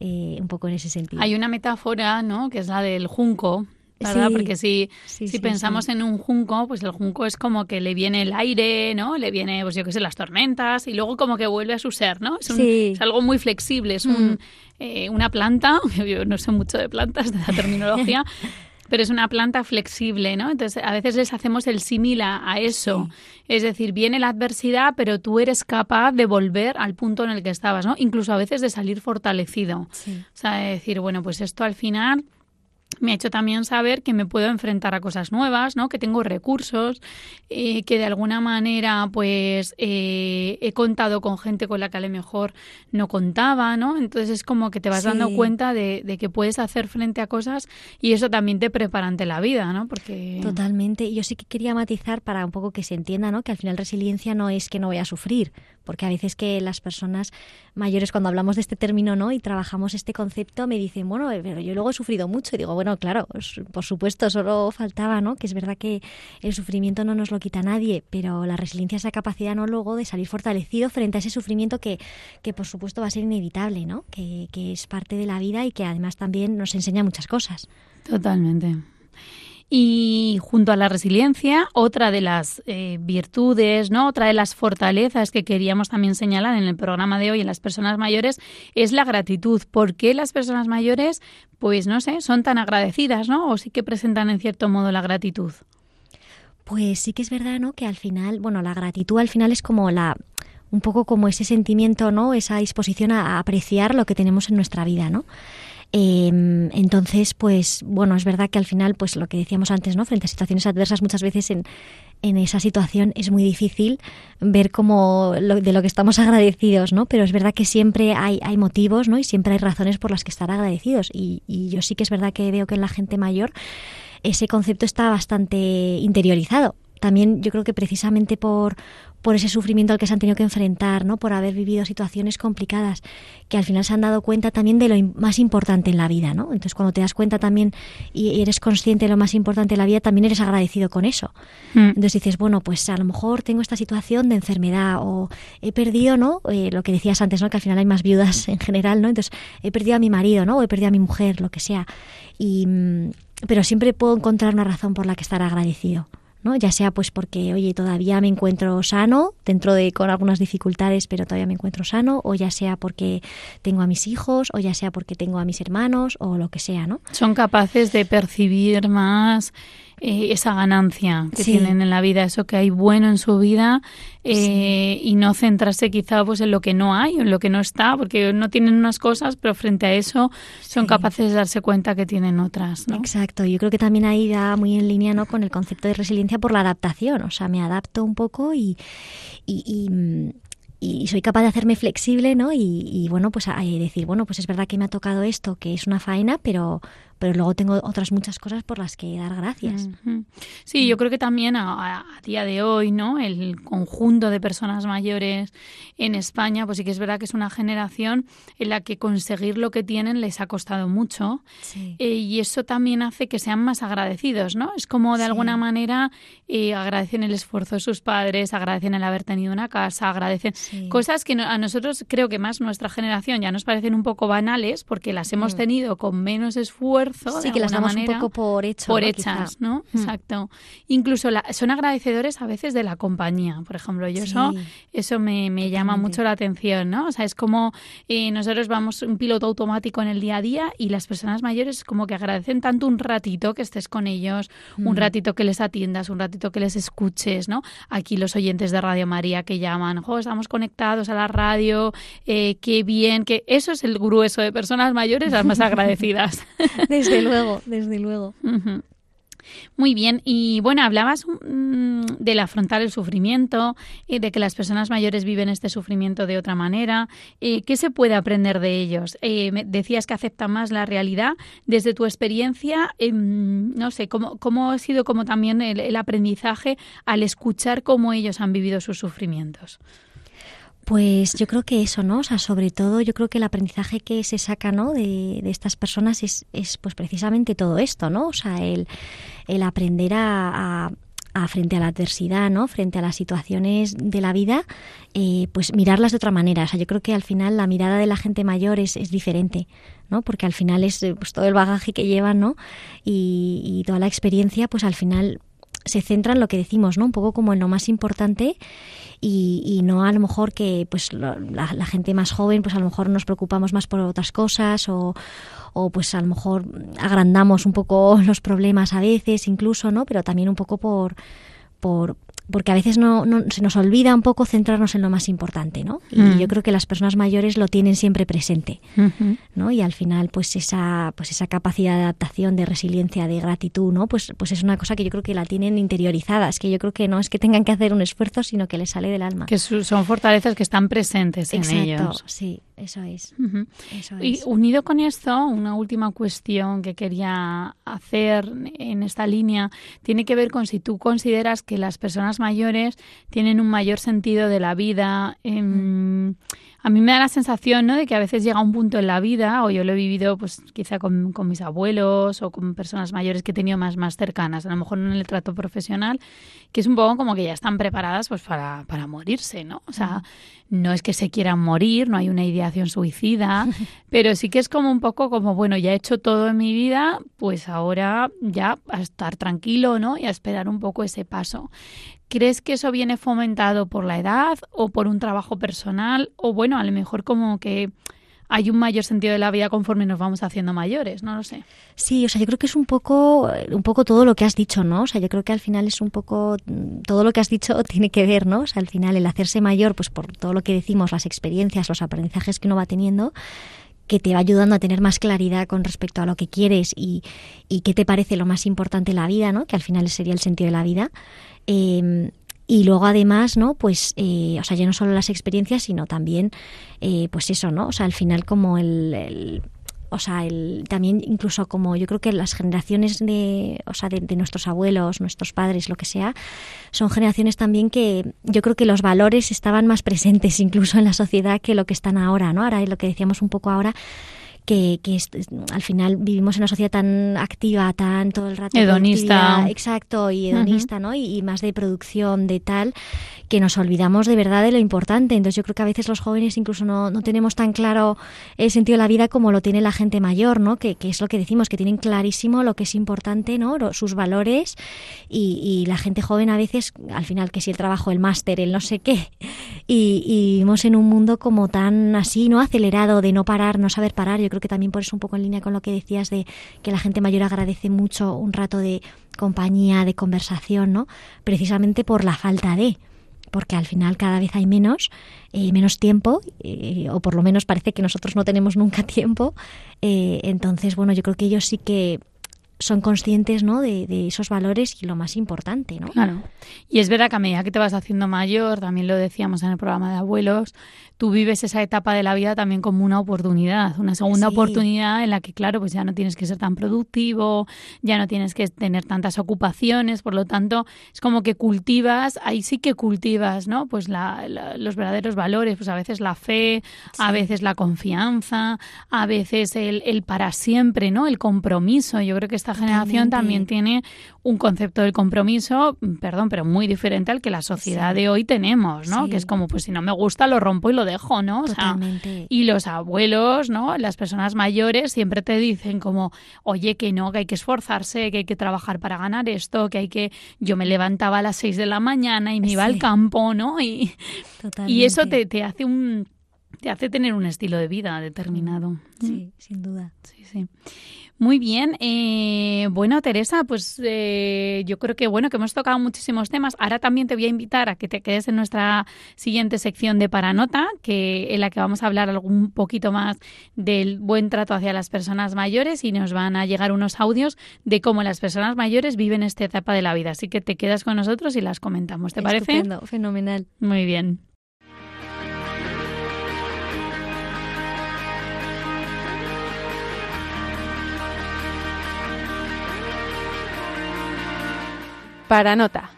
eh, un poco en ese sentido. Hay una metáfora, ¿no? Que es la del junco, ¿verdad? Porque si, si pensamos en un junco, pues el junco es como que le viene el aire, ¿no? Le viene, pues yo qué sé, las tormentas y luego como que vuelve a su ser, ¿no? Es, es algo muy flexible, es un, mm. eh, una planta, yo no sé mucho de plantas, de la terminología, pero es una planta flexible, ¿no? Entonces, a veces les hacemos el símil a, eso. Es decir, viene la adversidad, pero tú eres capaz de volver al punto en el que estabas, ¿no? Incluso a veces de salir fortalecido. O sea, de decir, bueno, pues esto al final me ha hecho también saber que me puedo enfrentar a cosas nuevas, ¿no? Que tengo recursos, eh, que de alguna manera, pues, eh, he contado con gente con la que a lo mejor no contaba, ¿no? Entonces es como que te vas dando cuenta de, de, que puedes hacer frente a cosas y eso también te prepara ante la vida, ¿no? Porque... Totalmente. Yo sí que quería matizar para un poco que se entienda, ¿no? Que al final resiliencia no es que no voy a sufrir, porque a veces que las personas mayores cuando hablamos de este término no y trabajamos este concepto me dicen bueno eh, pero yo luego he sufrido mucho y digo bueno claro por supuesto solo faltaba no que es verdad que el sufrimiento no nos lo quita nadie pero la resiliencia es esa capacidad no luego de salir fortalecido frente a ese sufrimiento que, que por supuesto va a ser inevitable no que, que es parte de la vida y que además también nos enseña muchas cosas totalmente y junto a la resiliencia, otra de las eh, virtudes, ¿no? otra de las fortalezas que queríamos también señalar en el programa de hoy en las personas mayores es la gratitud. ¿Por qué las personas mayores, pues no sé, son tan agradecidas, ¿no? O sí que presentan en cierto modo la gratitud. Pues sí que es verdad, ¿no? Que al final, bueno, la gratitud al final es como la un poco como ese sentimiento, ¿no? Esa disposición a apreciar lo que tenemos en nuestra vida, ¿no? Em, entonces, pues bueno, es verdad que al final, pues lo que decíamos antes, ¿no? Frente a situaciones adversas, muchas veces en, en esa situación es muy difícil ver cómo de lo que estamos agradecidos, ¿no? Pero es verdad que siempre hay, hay motivos, ¿no? Y siempre hay razones por las que estar agradecidos. Y, y yo sí que es verdad que veo que en la gente mayor ese concepto está bastante interiorizado también yo creo que precisamente por, por ese sufrimiento al que se han tenido que enfrentar, ¿no? por haber vivido situaciones complicadas, que al final se han dado cuenta también de lo más importante en la vida. ¿no? Entonces, cuando te das cuenta también y eres consciente de lo más importante en la vida, también eres agradecido con eso. Mm. Entonces dices, bueno, pues a lo mejor tengo esta situación de enfermedad o he perdido, ¿no? Eh, lo que decías antes, ¿no? que al final hay más viudas en general, ¿no? Entonces, he perdido a mi marido, ¿no? o he perdido a mi mujer, lo que sea. Y, mm, pero siempre puedo encontrar una razón por la que estar agradecido. Ya sea pues porque, oye, todavía me encuentro sano, dentro de con algunas dificultades, pero todavía me encuentro sano, o ya sea porque tengo a mis hijos, o ya sea porque tengo a mis hermanos, o lo que sea, ¿no? Son capaces de percibir más eh, esa ganancia que tienen en la vida, eso que hay bueno en su vida eh, y no centrarse quizá pues en lo que no hay o en lo que no está, porque no tienen unas cosas, pero frente a eso son capaces de darse cuenta que tienen otras. ¿no? Exacto, yo creo que también ahí va muy en línea ¿no? con el concepto de resiliencia por la adaptación, o sea, me adapto un poco y, y, y soy capaz de hacerme flexible, ¿no? Y, y bueno, pues a, decir, bueno, pues es verdad que me ha tocado esto, que es una faena, pero, pero luego tengo otras muchas cosas por las que dar gracias. Sí, yo creo que también a, día de hoy, ¿no? El conjunto de personas mayores en España, pues sí que es verdad que es una generación en la que conseguir lo que tienen les ha costado mucho eh, y eso también hace que sean más agradecidos, ¿no? Es como de alguna manera eh, agradecen el esfuerzo de sus padres, agradecen el haber tenido una casa, agradecen cosas que a nosotros creo que más nuestra generación ya nos parecen un poco banales porque las hemos mm. tenido con menos esfuerzo Sí, que las damos un poco por hecho. Por hechas, ¿no? Mm. Exacto. Incluso son agradecedores a veces de la compañía, por ejemplo. Yo eso, eso me, me llama mucho la atención, ¿no? O sea, es como eh, nosotros vamos un piloto automático en el día a día y las personas mayores como que agradecen tanto un ratito que estés con ellos, un mm. ratito que les atiendas, un ratito que les escuches, ¿no? Aquí los oyentes de Radio María que llaman, jo, estamos conectados a la radio, eh, qué bien, que eso es el grueso de personas mayores las más agradecidas. Desde luego, desde luego. Muy bien, y bueno, hablabas mm, del afrontar el sufrimiento, y de que las personas mayores viven este sufrimiento de otra manera. Eh, ¿Qué se puede aprender de ellos? Eh, decías que aceptan más la realidad. Desde tu experiencia, em, no sé, ¿cómo, ¿cómo, ha sido como también el aprendizaje al escuchar cómo ellos han vivido sus sufrimientos? Pues yo creo que eso, ¿no? O sea, sobre todo yo creo que el aprendizaje que se saca, ¿no? De, estas personas es, es, pues precisamente todo esto, ¿no? O sea, el, el aprender a, a, frente a la adversidad, ¿no? Frente a las situaciones de la vida, eh, pues mirarlas de otra manera. O sea, yo creo que al final la mirada de la gente mayor es, es diferente, ¿no? Porque al final es eh, pues, todo el bagaje que llevan, ¿no? Y, y toda la experiencia, pues al final se centra en lo que decimos, ¿no? Un poco como en lo más importante y, no a lo mejor que pues la, gente más joven pues a lo mejor nos preocupamos más por otras cosas o, o pues a lo mejor agrandamos un poco los problemas a veces incluso, ¿no? Pero también un poco por, por, porque a veces no, se nos olvida un poco centrarnos en lo más importante, ¿no? Y mm. yo creo que las personas mayores lo tienen siempre presente, ¿no? Y al final, pues esa, pues esa capacidad de adaptación, de resiliencia, de gratitud, ¿no? Pues, pues es una cosa que yo creo que la tienen interiorizadas, es que yo creo que no es que tengan que hacer un esfuerzo, sino que les sale del alma. Que son fortalezas que están presentes en ellos. sí, eso es. Y unido con esto, una última cuestión que quería hacer en esta línea tiene que ver con si tú consideras que las personas mayores tienen un mayor sentido de la vida. En, a mí me da la sensación ¿no? de que a veces llega un punto en la vida, o yo lo he vivido pues quizá con, mis abuelos o con personas mayores que he tenido más, más cercanas, a lo mejor en el trato profesional, que es un poco como que ya están preparadas pues para, para morirse, ¿no? O sea, no es que se quieran morir, no hay una ideación suicida, pero sí que es como un poco como, bueno, ya he hecho todo en mi vida, pues ahora ya a estar tranquilo, ¿no? Y a esperar un poco ese paso. ¿Crees que eso viene fomentado por la edad o por un trabajo personal? O bueno, a lo mejor como que hay un mayor sentido de la vida conforme nos vamos haciendo mayores, no lo sé. Sí, o sea, yo creo que es un poco, un poco todo lo que has dicho, ¿no? O sea, yo creo que al final es un poco todo lo que has dicho tiene que ver, ¿no? O sea, al final el hacerse mayor, pues por todo lo que decimos, las experiencias, los aprendizajes que uno va teniendo, que te va ayudando a tener más claridad con respecto a lo que quieres y, y qué te parece lo más importante en la vida, ¿no? Que al final sería el sentido de la vida. Em, y luego además, ¿no? Pues, eh, o sea, ya no solo las experiencias, sino también, eh, pues eso, ¿no? O sea, al final como el, o sea, el, también incluso como yo creo que las generaciones de, o sea, de, de, nuestros abuelos, nuestros padres, lo que sea, son generaciones también que yo creo que los valores estaban más presentes incluso en la sociedad que lo que están ahora, ¿no? Ahora lo que decíamos un poco ahora, que, que al final vivimos en una sociedad tan activa, tan todo el rato. Hedonista. Exacto, y hedonista, ¿no? Y, más de producción, de tal, que nos olvidamos de verdad de lo importante. Entonces yo creo que a veces los jóvenes incluso no, no tenemos tan claro el sentido de la vida como lo tiene la gente mayor, ¿no? Que, que es lo que decimos, que tienen clarísimo lo que es importante, ¿no? Sus valores y, y la gente joven a veces, al final, que si el trabajo, el máster, el no sé qué, y, y vivimos en un mundo como tan así, ¿no? Acelerado, de no parar, no saber parar. Yo creo que también por eso un poco en línea con lo que decías de que la gente mayor agradece mucho un rato de compañía, de conversación, ¿no? Precisamente por la falta de porque al final cada vez hay menos, eh, menos tiempo, eh, o por lo menos parece que nosotros no tenemos nunca tiempo. Eh, entonces, bueno, yo creo que ellos sí que son conscientes ¿no? De, de, esos valores y lo más importante. ¿no? Claro. Y es verdad que a medida que te vas haciendo mayor, también lo decíamos en el programa de abuelos, tú vives esa etapa de la vida también como una oportunidad, una segunda oportunidad en la que, claro, pues ya no tienes que ser tan productivo, ya no tienes que tener tantas ocupaciones, por lo tanto, es como que cultivas, ahí sí que cultivas, ¿no? Pues la, los verdaderos valores, pues a veces la fe, a veces la confianza, a veces el, el, para siempre, ¿no? El compromiso. Yo creo que esta generación también tiene un concepto del compromiso, perdón, pero muy diferente al que la sociedad de hoy tenemos, ¿no? Que es como, pues si no me gusta, lo rompo y lo dejo, ¿no? O sea, y los abuelos, ¿no? Las personas mayores siempre te dicen como, oye, que no, que hay que esforzarse, que hay que trabajar para ganar esto, que hay que... Yo me levantaba a las seis de la mañana y me iba al campo, ¿no? Y, y eso te, te hace un te hace tener un estilo de vida determinado. Sí, sin duda. Sí, sí. Muy bien. Eh, bueno, Teresa, pues eh, yo creo que bueno que hemos tocado muchísimos temas. Ahora también te voy a invitar a que te quedes en nuestra siguiente sección de Paranota, que en la que vamos a hablar un poquito más del buen trato hacia las personas mayores y nos van a llegar unos audios de cómo las personas mayores viven esta etapa de la vida. Así que te quedas con nosotros y las comentamos. ¿Te parece? Fenomenal. Muy bien. Para nota.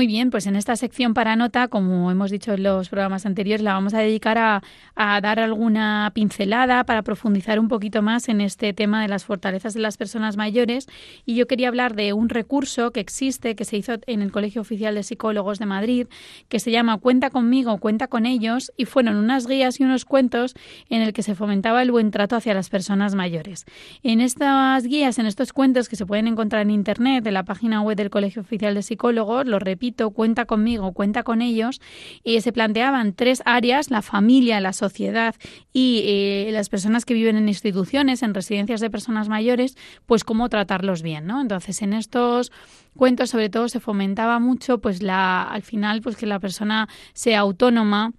Muy bien, pues en esta sección para nota, como hemos dicho en los programas anteriores, la vamos a dedicar a, dar alguna pincelada para profundizar un poquito más en este tema de las fortalezas de las personas mayores. Y yo quería hablar de un recurso que existe, que se hizo en el Colegio Oficial de Psicólogos de Madrid, que se llama Cuenta conmigo, cuenta con ellos, y fueron unas guías y unos cuentos en el que se fomentaba el buen trato hacia las personas mayores. En estas guías, en estos cuentos que se pueden encontrar en Internet, en la página web del Colegio Oficial de Psicólogos, los cuenta conmigo, cuenta con ellos, y se planteaban tres áreas, la familia, la sociedad y eh, las personas que viven en instituciones, en residencias de personas mayores, pues cómo tratarlos bien, ¿no? Entonces, en estos cuentos sobre todo se fomentaba mucho pues la al final pues que la persona sea autónoma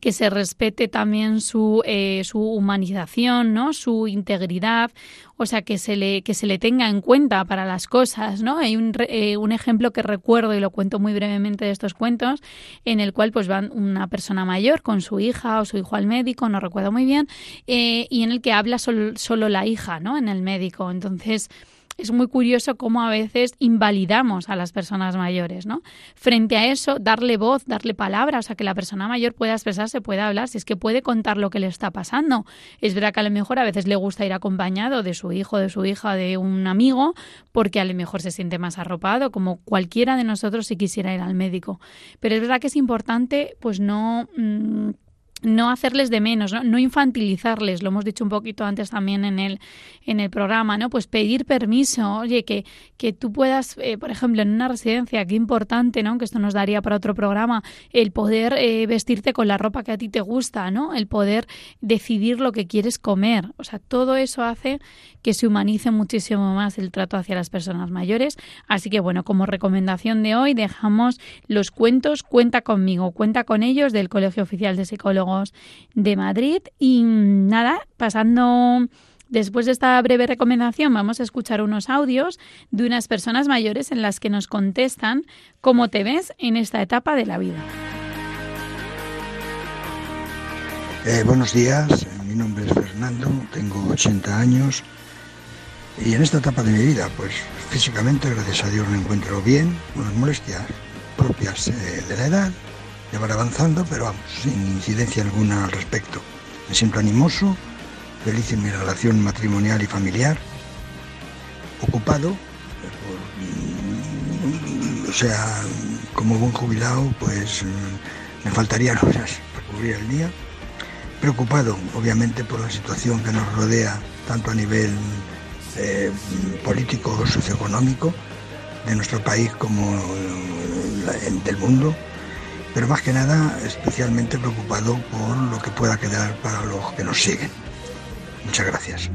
que se respete también su, eh, su humanización, ¿no? su integridad, o sea, que se le, que se le tenga en cuenta para las cosas. ¿no? Hay un, eh, un ejemplo que recuerdo y lo cuento muy brevemente de estos cuentos, en el cual pues van una persona mayor con su hija o su hijo al médico, no recuerdo muy bien, eh, y en el que habla solo la hija ¿no? en el médico. Entonces, es muy curioso cómo a veces invalidamos a las personas mayores, ¿no? Frente a eso, darle voz, darle palabras, a que la persona mayor pueda expresarse, pueda hablar, si es que puede contar lo que le está pasando. Es verdad que a lo mejor a veces le gusta ir acompañado de su hijo, de su hija, de un amigo, porque a lo mejor se siente más arropado, como cualquiera de nosotros si quisiera ir al médico. Pero es verdad que es importante, pues no... Mm, no hacerles de menos, ¿no? no infantilizarles, lo hemos dicho un poquito antes también en el, en el programa, ¿no? Pues pedir permiso, oye, que, que tú puedas, eh, por ejemplo, en una residencia, qué importante, ¿no? Que esto nos daría para otro programa, el poder eh, vestirte con la ropa que a ti te gusta, ¿no? El poder decidir lo que quieres comer. O sea, todo eso hace que se humanice muchísimo más el trato hacia las personas mayores. Así que, bueno, como recomendación de hoy, dejamos los cuentos Cuenta conmigo, cuenta con ellos del Colegio Oficial de Psicólogos de Madrid. Y nada, pasando Después de esta breve recomendación vamos a escuchar unos audios de unas personas mayores en las que nos contestan cómo te ves en esta etapa de la vida. Eh, buenos días, mi nombre es Fernando, tengo 80 años y en esta etapa de mi vida, pues físicamente, gracias a Dios, me encuentro bien, unas molestias propias eh, de la edad, avanzando, pero vamos, sin incidencia alguna al respecto. Me siento animoso, feliz en mi relación matrimonial y familiar, ocupado, o sea, como buen jubilado, pues mm, me faltarían horas para cubrir el día. Preocupado, obviamente, por la situación que nos rodea, tanto a nivel eh, político o socioeconómico de nuestro país como eh, del mundo pero más que nada especialmente preocupado por lo que pueda quedar para los que nos siguen. Muchas gracias.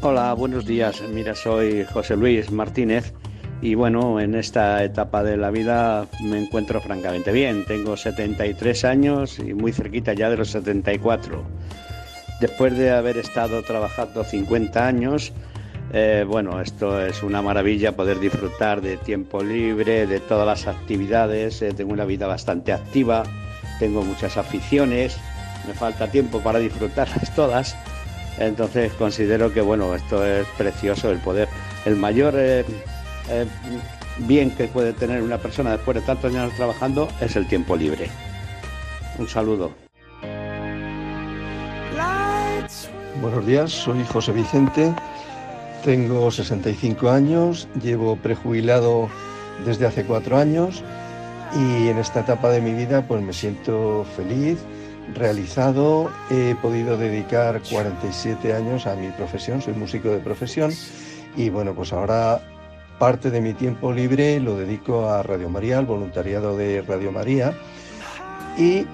Hola, buenos días. Mira, soy José Luis Martínez y bueno, en esta etapa de la vida me encuentro francamente bien. Tengo 73 años y muy cerquita ya de los 74. Después de haber estado trabajando 50 años, eh, bueno, esto es una maravilla poder disfrutar de tiempo libre, de todas las actividades. Eh, tengo una vida bastante activa, tengo muchas aficiones, me falta tiempo para disfrutarlas todas. Entonces considero que bueno, esto es precioso el poder, el mayor eh, bien que puede tener una persona después de tantos años trabajando es el tiempo libre. Un saludo. Buenos días, soy José Vicente tengo 65 años, llevo prejubilado desde hace cuatro años y en esta etapa de mi vida pues me siento feliz, realizado. He podido dedicar 47 años a mi profesión, soy músico de profesión y bueno, pues ahora parte de mi tiempo libre lo dedico a Radio María, al voluntariado de Radio María y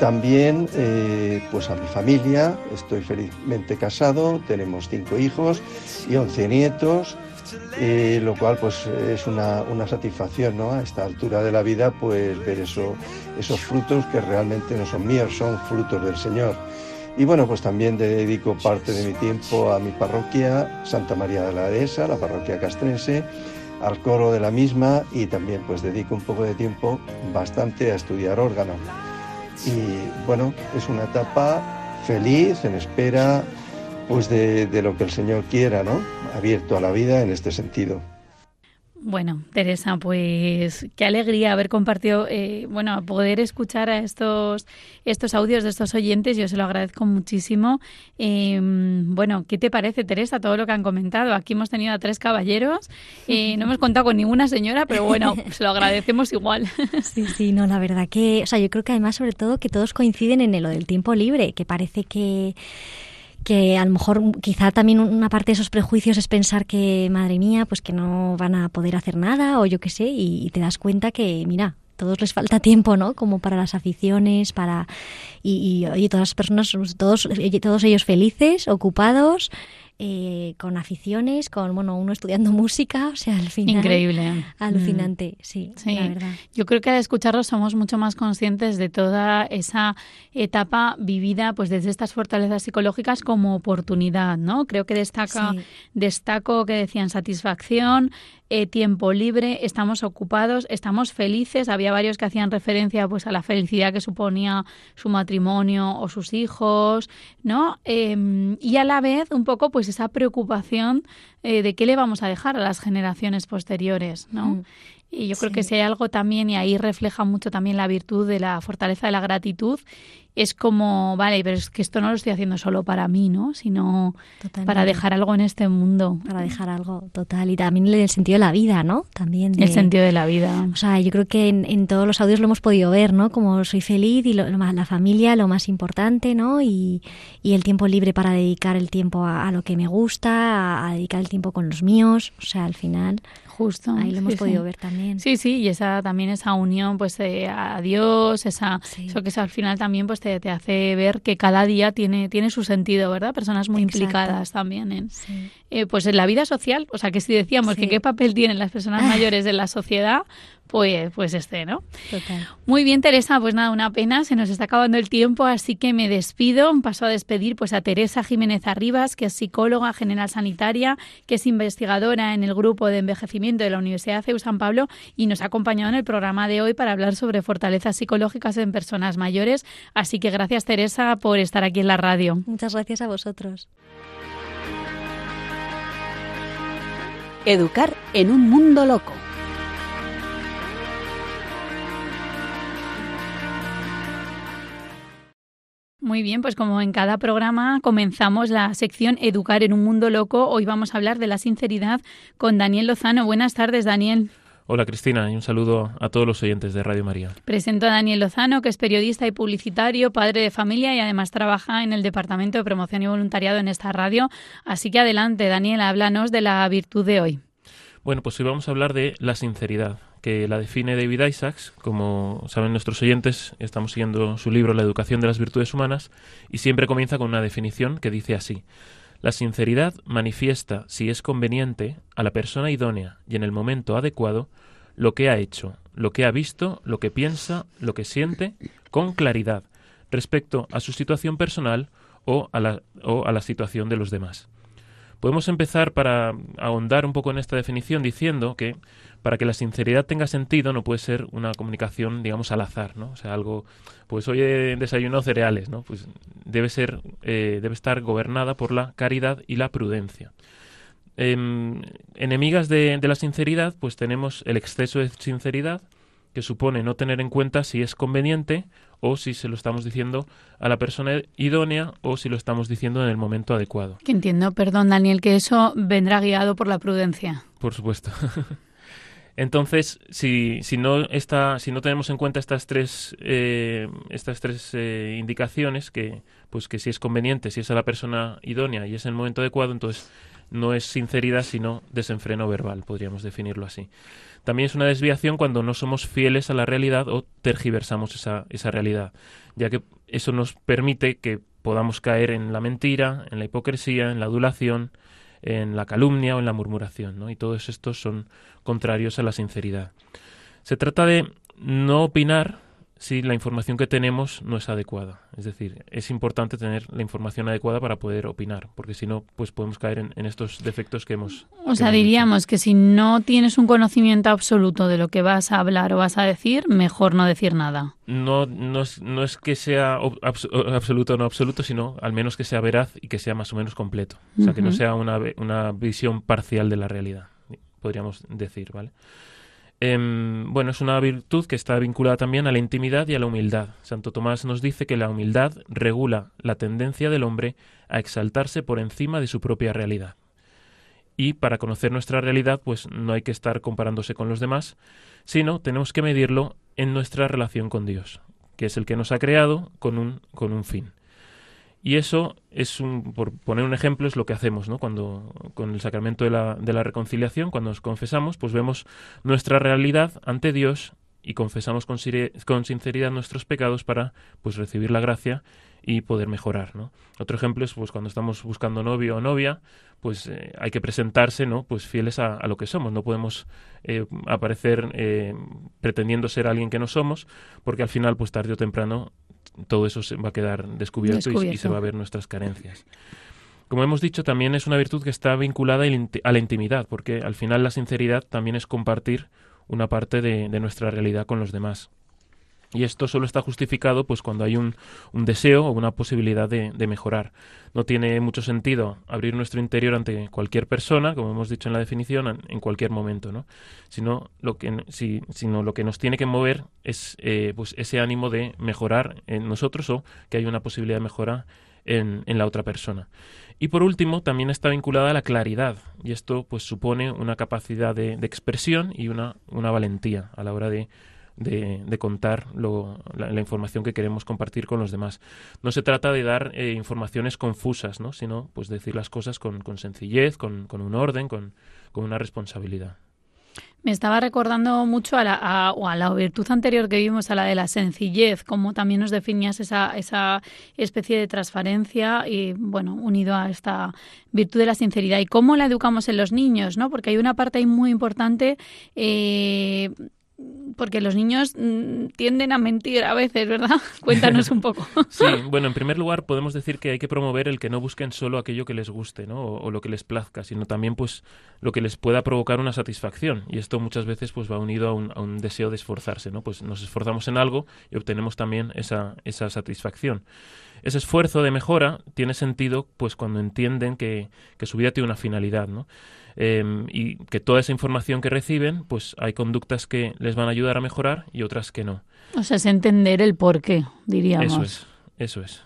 también eh, pues a mi familia, estoy felizmente casado, tenemos cinco hijos y once nietos lo cual pues es una, satisfacción, ¿no? A esta altura de la vida pues ver eso, esos frutos que realmente no son míos, son frutos del Señor. Y bueno, pues también dedico parte de mi tiempo a mi parroquia, Santa María de la Dehesa, la parroquia castrense, al coro de la misma y también pues dedico un poco de tiempo bastante a estudiar órgano. Y bueno, es una etapa feliz, en espera pues de, de lo que el Señor quiera, ¿no? abierto a la vida en este sentido. Bueno, Teresa, pues qué alegría haber compartido, eh, bueno, poder escuchar a estos, estos audios de estos oyentes. Yo se lo agradezco muchísimo. Em, bueno, ¿qué te parece, Teresa, todo lo que han comentado? Aquí hemos tenido a tres caballeros. Eh, no hemos contado con ninguna señora, pero bueno, se lo agradecemos igual. Sí, sí, no, la verdad que, o sea, yo creo que además, sobre todo, que todos coinciden en lo del tiempo libre, que parece que que a lo mejor quizá también una parte de esos prejuicios es pensar que, madre mía, pues que no van a poder hacer nada o yo qué sé, y, te das cuenta que, mira, todos les falta tiempo, ¿no? Como para las aficiones, para y, y todas las personas, todos, todos ellos felices, ocupados, eh, con aficiones, con bueno, uno estudiando música, o sea, al final. Increíble. Alucinante, mm. sí, la verdad. Yo creo que al escucharlo somos mucho más conscientes de toda esa etapa vivida pues desde estas fortalezas psicológicas como oportunidad, ¿no? Creo que destaca, destaco que decían satisfacción, eh, tiempo libre, estamos ocupados, estamos felices. Había varios que hacían referencia pues a la felicidad que suponía su matrimonio o sus hijos, ¿no? Em, y a la vez un poco pues esa preocupación eh, de qué le vamos a dejar a las generaciones posteriores, ¿no? Mm. Y yo creo que si hay algo también, y ahí refleja mucho también la virtud de la fortaleza de la gratitud, es como, vale, pero es que esto no lo estoy haciendo solo para mí, ¿no? Sino para dejar algo en este mundo. Para dejar algo, total. Y también el sentido de la vida, ¿no? También. el sentido de la vida. O sea, yo creo que en, todos los audios lo hemos podido ver, ¿no? Como soy feliz y lo, la familia, lo más importante, ¿no? Y, y, el tiempo libre para dedicar el tiempo a, lo que me gusta, a dedicar el tiempo con los míos. O sea, al final Justo. Ahí lo hemos podido ver también. Sí, sí, y esa también esa unión pues a Dios, esa, eso que al final también pues te, te, hace ver que cada día tiene, tiene su sentido, ¿verdad? Personas muy implicadas también en, eh, pues en la vida social. O sea, que si decíamos que qué papel tienen las personas mayores en la sociedad, pues, pues este, ¿no? Total. Muy bien, Teresa, pues nada, una pena, se nos está acabando el tiempo, así que me despido. Paso a despedir pues a Teresa Jiménez Arribas, que es psicóloga general sanitaria, que es investigadora en el grupo de envejecimiento de la Universidad CEU San Pablo y nos ha acompañado en el programa de hoy para hablar sobre fortalezas psicológicas en personas mayores. Así que gracias, Teresa, por estar aquí en la radio. Muchas gracias a vosotros. Educar en un mundo loco. Muy bien, pues como en cada programa comenzamos la sección Educar en un mundo loco. Hoy vamos a hablar de la sinceridad con Daniel Lozano. Buenas tardes, Daniel. Hola Cristina y un saludo a todos los oyentes de Radio María. Presento a Daniel Lozano, que es periodista y publicitario, padre de familia y además trabaja en el Departamento de Promoción y Voluntariado en esta radio. Así que adelante, Daniel, háblanos de la virtud de hoy. Bueno, pues hoy vamos a hablar de la sinceridad, que la define David Isaacs. Como saben nuestros oyentes, estamos siguiendo su libro La educación de las virtudes humanas y siempre comienza con una definición que dice así. La sinceridad manifiesta, si es conveniente, a la persona idónea y en el momento adecuado lo que ha hecho, lo que ha visto, lo que piensa, lo que siente, con claridad, respecto a su situación personal o a la, situación de los demás. Podemos empezar para ahondar un poco en esta definición diciendo que para que la sinceridad tenga sentido no puede ser una comunicación, digamos, al azar, ¿no? O sea, algo, pues hoy he desayunado cereales, ¿no? Pues debe ser, eh, debe estar gobernada por la caridad y la prudencia. Em, enemigas de, de la sinceridad, pues tenemos el exceso de sinceridad, que supone no tener en cuenta si es conveniente o si se lo estamos diciendo a la persona idónea o si lo estamos diciendo en el momento adecuado. Que entiendo, perdón Daniel, que eso vendrá guiado por la prudencia. Por supuesto. Entonces, si, si, no está, si no tenemos en cuenta estas tres, eh, estas tres eh, indicaciones, que, pues que si es conveniente, si es a la persona idónea y es en el momento adecuado, entonces no es sinceridad, sino desenfreno verbal, podríamos definirlo así. También es una desviación cuando no somos fieles a la realidad o tergiversamos esa, esa realidad, ya que eso nos permite que podamos caer en la mentira, en la hipocresía, en la adulación, en la calumnia o en la murmuración, ¿no? Y todos estos son contrarios a la sinceridad. Se trata de no opinar si la información que tenemos no es adecuada. Es decir, es importante tener la información adecuada para poder opinar, porque si no, pues podemos caer en, estos defectos que hemos. O sea, diríamos que si no tienes un conocimiento absoluto de lo que vas a hablar o vas a decir, mejor no decir nada. No, no, es, no es que sea absoluto o no absoluto, sino al menos que sea veraz y que sea más o menos completo. O sea, que no sea una, una visión parcial de la realidad, podríamos decir, ¿vale? Em, bueno, es una virtud que está vinculada también a la intimidad y a la humildad. Santo Tomás nos dice que la humildad regula la tendencia del hombre a exaltarse por encima de su propia realidad. Y para conocer nuestra realidad, pues no hay que estar comparándose con los demás, sino tenemos que medirlo en nuestra relación con Dios, que es el que nos ha creado con un, con un fin. Y eso es un, por poner un ejemplo, es lo que hacemos, ¿no? Cuando con el sacramento de la, de la reconciliación, cuando nos confesamos, pues vemos nuestra realidad ante Dios y confesamos con, con, sinceridad nuestros pecados para pues recibir la gracia y poder mejorar, ¿no? Otro ejemplo es pues cuando estamos buscando novio o novia, pues eh, hay que presentarse, ¿no? Pues fieles a, lo que somos, no podemos eh, aparecer eh, pretendiendo ser alguien que no somos, porque al final pues tarde o temprano todo eso se va a quedar descubierto, Y, se va a ver nuestras carencias. Como hemos dicho, también es una virtud que está vinculada a la intimidad, porque al final la sinceridad también es compartir una parte de nuestra realidad con los demás. Y esto solo está justificado pues cuando hay un, un deseo o una posibilidad de, de, mejorar. No tiene mucho sentido abrir nuestro interior ante cualquier persona, como hemos dicho en la definición, en, cualquier momento, ¿no? Sino lo que, si, sino lo que nos tiene que mover es eh, pues ese ánimo de mejorar en nosotros o que hay una posibilidad de mejora en, en la otra persona. Y por último, también está vinculada a la claridad, y esto pues supone una capacidad de, de expresión y una, una valentía a la hora de de, contar la, información que queremos compartir con los demás. No se trata de dar eh, informaciones confusas, ¿no? sino pues decir las cosas con, sencillez, con, un orden, con, una responsabilidad. Me estaba recordando mucho a la, a, la, virtud anterior que vimos, a la de la sencillez, como también nos definías esa, esa especie de transparencia y, bueno, unido a esta virtud de la sinceridad. Y cómo la educamos en los niños, ¿no? Porque hay una parte muy importante eh, porque los niños mm, tienden a mentir a veces, ¿verdad? Cuéntanos un poco. sí, bueno, en primer lugar podemos decir que hay que promover el que no busquen solo aquello que les guste, ¿no? O, lo que les plazca, sino también pues lo que les pueda provocar una satisfacción. Y esto muchas veces pues va unido a un, a un deseo de esforzarse, ¿no? Pues nos esforzamos en algo y obtenemos también esa, esa satisfacción. Ese esfuerzo de mejora tiene sentido pues cuando entienden que, que su vida tiene una finalidad, ¿no? Em, y que toda esa información que reciben, pues hay conductas que les van a ayudar a mejorar y otras que no. O sea, es entender el por qué, diríamos. Eso es, eso es.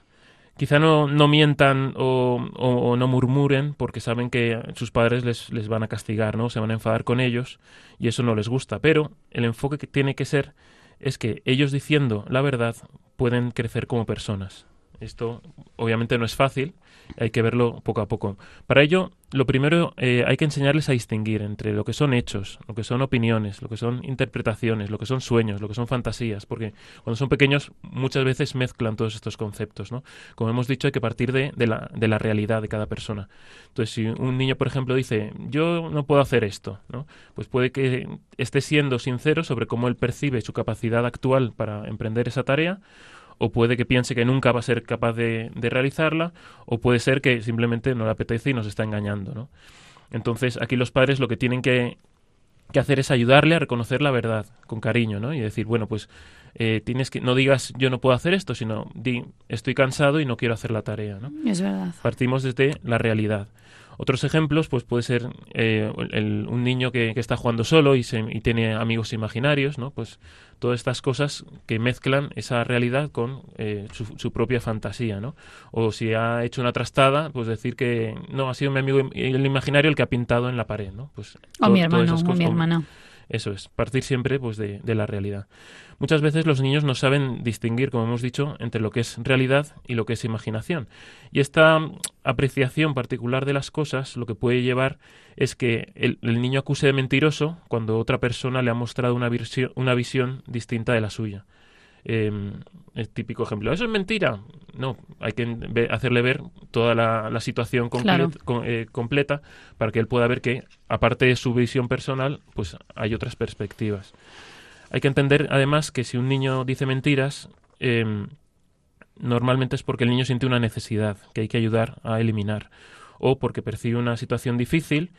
Quizá no, no mientan o, o, no murmuren porque saben que sus padres les, les van a castigar, ¿no? Se van a enfadar con ellos y eso no les gusta. Pero el enfoque que tiene que ser es que ellos diciendo la verdad pueden crecer como personas. Esto obviamente no es fácil, hay que verlo poco a poco. Para ello, lo primero eh, hay que enseñarles a distinguir entre lo que son hechos, lo que son opiniones, lo que son interpretaciones, lo que son sueños, lo que son fantasías, porque cuando son pequeños muchas veces mezclan todos estos conceptos, ¿no? Como hemos dicho, hay que partir de, de, la, de la realidad de cada persona. Entonces, si un niño, por ejemplo, dice, yo no puedo hacer esto, ¿no? Pues puede que esté siendo sincero sobre cómo él percibe su capacidad actual para emprender esa tarea, o puede que piense que nunca va a ser capaz de, realizarla, o puede ser que simplemente no le apetece y nos está engañando, ¿no? Entonces, aquí los padres lo que tienen que, hacer es ayudarle a reconocer la verdad con cariño, ¿no? Y decir, bueno, pues eh, tienes que no digas yo no puedo hacer esto, sino di estoy cansado y no quiero hacer la tarea, ¿no? Es verdad. Partimos desde la realidad. Otros ejemplos, pues puede ser eh, un niño que, está jugando solo y, tiene amigos imaginarios, ¿no? Pues todas estas cosas que mezclan esa realidad con eh, su, propia fantasía, ¿no? O si ha hecho una trastada, pues decir que no, ha sido mi amigo el imaginario el que ha pintado en la pared, ¿no? Pues o mi hermano, o mi hermana. Eso es, partir siempre pues de, la realidad. Muchas veces los niños no saben distinguir, como hemos dicho, entre lo que es realidad y lo que es imaginación. Y esta apreciación particular de las cosas lo que puede llevar es que el, el niño acuse de mentiroso cuando otra persona le ha mostrado una, una visión distinta de la suya. Eh, el típico ejemplo. ¿Eso es mentira? No, hay que hacerle ver toda la, la situación Claro. con- eh, completa para que él pueda ver que, aparte de su visión personal, pues hay otras perspectivas. Hay que entender, además, que si un niño dice mentiras, eh, normalmente es porque el niño siente una necesidad que hay que ayudar a eliminar o porque percibe una situación difícil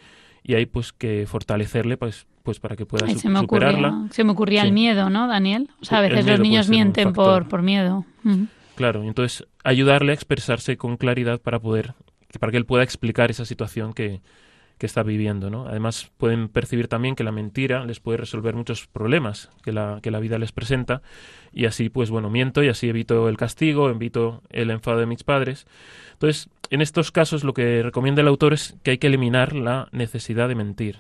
y hay pues que fortalecerle pues pues para que pueda Ay, su- se, me ocurría, superarla. se me ocurría Sí. el miedo, ¿no, Daniel? O sea, a veces los niños mienten por, por miedo. Ujú. Claro, y entonces ayudarle a expresarse con claridad para poder para que él pueda explicar esa situación que, que está viviendo, ¿no? Además pueden percibir también que la mentira les puede resolver muchos problemas que la, que la vida les presenta y así pues bueno, miento y así evito el castigo, evito el enfado de mis padres. Entonces, en estos casos lo que recomienda el autor es que hay que eliminar la necesidad de mentir,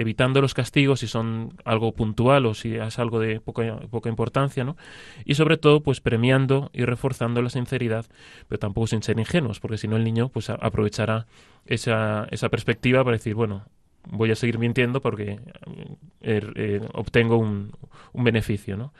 evitando los castigos si son algo puntual o si es algo de poca, poca importancia, ¿no? Y sobre todo, pues premiando y reforzando la sinceridad, pero tampoco sin ser ingenuos, porque si no el niño pues aprovechará esa, esa perspectiva para decir, bueno, voy a seguir mintiendo porque eh, eh, obtengo un, un beneficio, ¿no?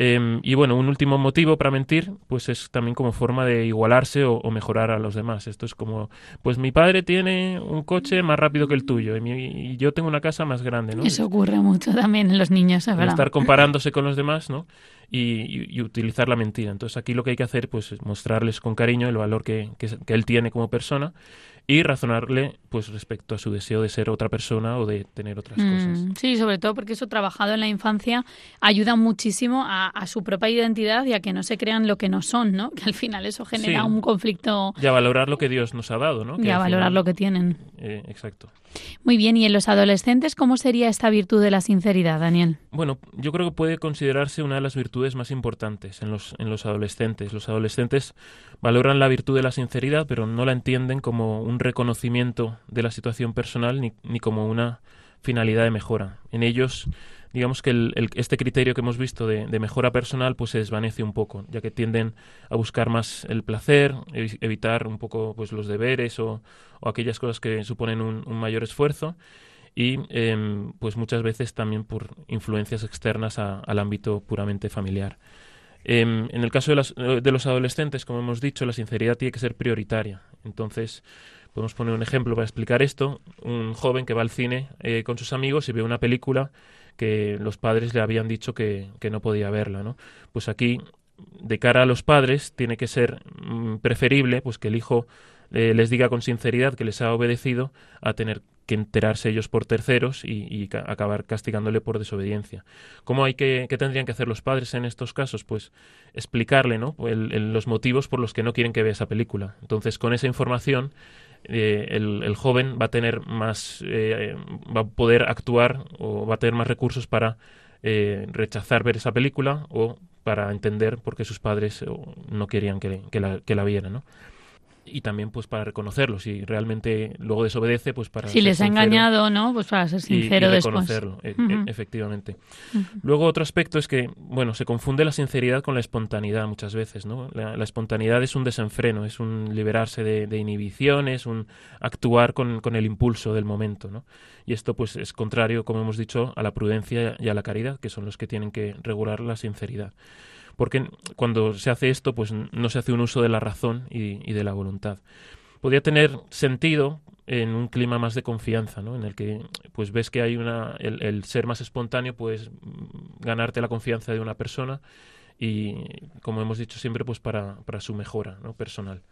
Em, y bueno, un último motivo para mentir, pues es también como forma de igualarse o, o mejorar a los demás. Esto es como, pues mi padre tiene un coche más rápido que el tuyo y, mi- y yo tengo una casa más grande, ¿no? Eso ocurre mucho también en los niños, verdad. estar comparándose con los demás, ¿no? Y, y- y utilizar la mentira. Entonces aquí lo que hay que hacer, pues, es mostrarles con cariño el valor que, que, que él tiene como persona y razonarle, pues, respecto a su deseo de ser otra persona o de tener otras cosas. Mm, sí, sobre todo porque eso trabajado en la infancia ayuda muchísimo a, a su propia identidad y a que no se crean lo que no son, ¿no? Que al final eso genera Sí. un conflicto Y a valorar lo que Dios nos ha dado, ¿no? y Que a al valorar final- lo que tienen. eh, exacto. Muy bien, ¿y en los adolescentes cómo sería esta virtud de la sinceridad, Daniel? Bueno, yo creo que puede considerarse una de las virtudes más importantes en los, en los adolescentes. Los adolescentes valoran la virtud de la sinceridad, pero no la entienden como un reconocimiento de la situación personal ni, ni como una finalidad de mejora. En ellos, digamos que este criterio que hemos visto de, mejora personal pues se desvanece un poco, ya que tienden a buscar más el placer, evi- evitar un poco pues los deberes o, aquellas cosas que suponen un, mayor esfuerzo y em, pues muchas veces también por influencias externas al ámbito puramente familiar. Em, en el caso de, las- de los adolescentes, como hemos dicho, la sinceridad tiene que ser prioritaria. Entonces, podemos poner un ejemplo para explicar esto. Un joven que va al cine eh, con sus amigos y ve una película que los padres le habían dicho que, que no podía verla, ¿no? Pues aquí, de cara a los padres, tiene que ser mm, preferible pues que el hijo eh, les diga con sinceridad que les ha obedecido a tener que enterarse ellos por terceros y, y ca- acabar castigándole por desobediencia. ¿Cómo hay que, qué tendrían que hacer los padres en estos casos? Pues explicarle ¿no? Los motivos por los que no quieren que vea esa película. Entonces, con esa información, eh, el, joven va a tener más, eh, va a poder actuar o va a tener más recursos para eh, rechazar ver esa película o para entender por qué sus padres eh, no querían que, la, que la viera, ¿no? Y también pues para reconocerlo, si realmente luego desobedece, pues para Si les ha sincero engañado, ¿no? Pues para ser y- y sincero después. reconocerlo, e- e- efectivamente. Luego otro aspecto es que, bueno, se confunde la sinceridad con la espontaneidad muchas veces, ¿no? La, la espontaneidad es un desenfreno, es un liberarse de, de inhibiciones, un actuar con, con el impulso del momento, ¿no? Y esto pues es contrario, como hemos dicho, a la prudencia y a la caridad, que son los que tienen que regular la sinceridad. Porque cuando se hace esto, pues no se hace un uso de la razón y, de la voluntad. Podría tener sentido en un clima más de confianza, ¿no? En el que pues ves que hay una el, el ser más espontáneo, pues ganarte la confianza de una persona y como hemos dicho siempre, pues para, para su mejora, ¿no? personal.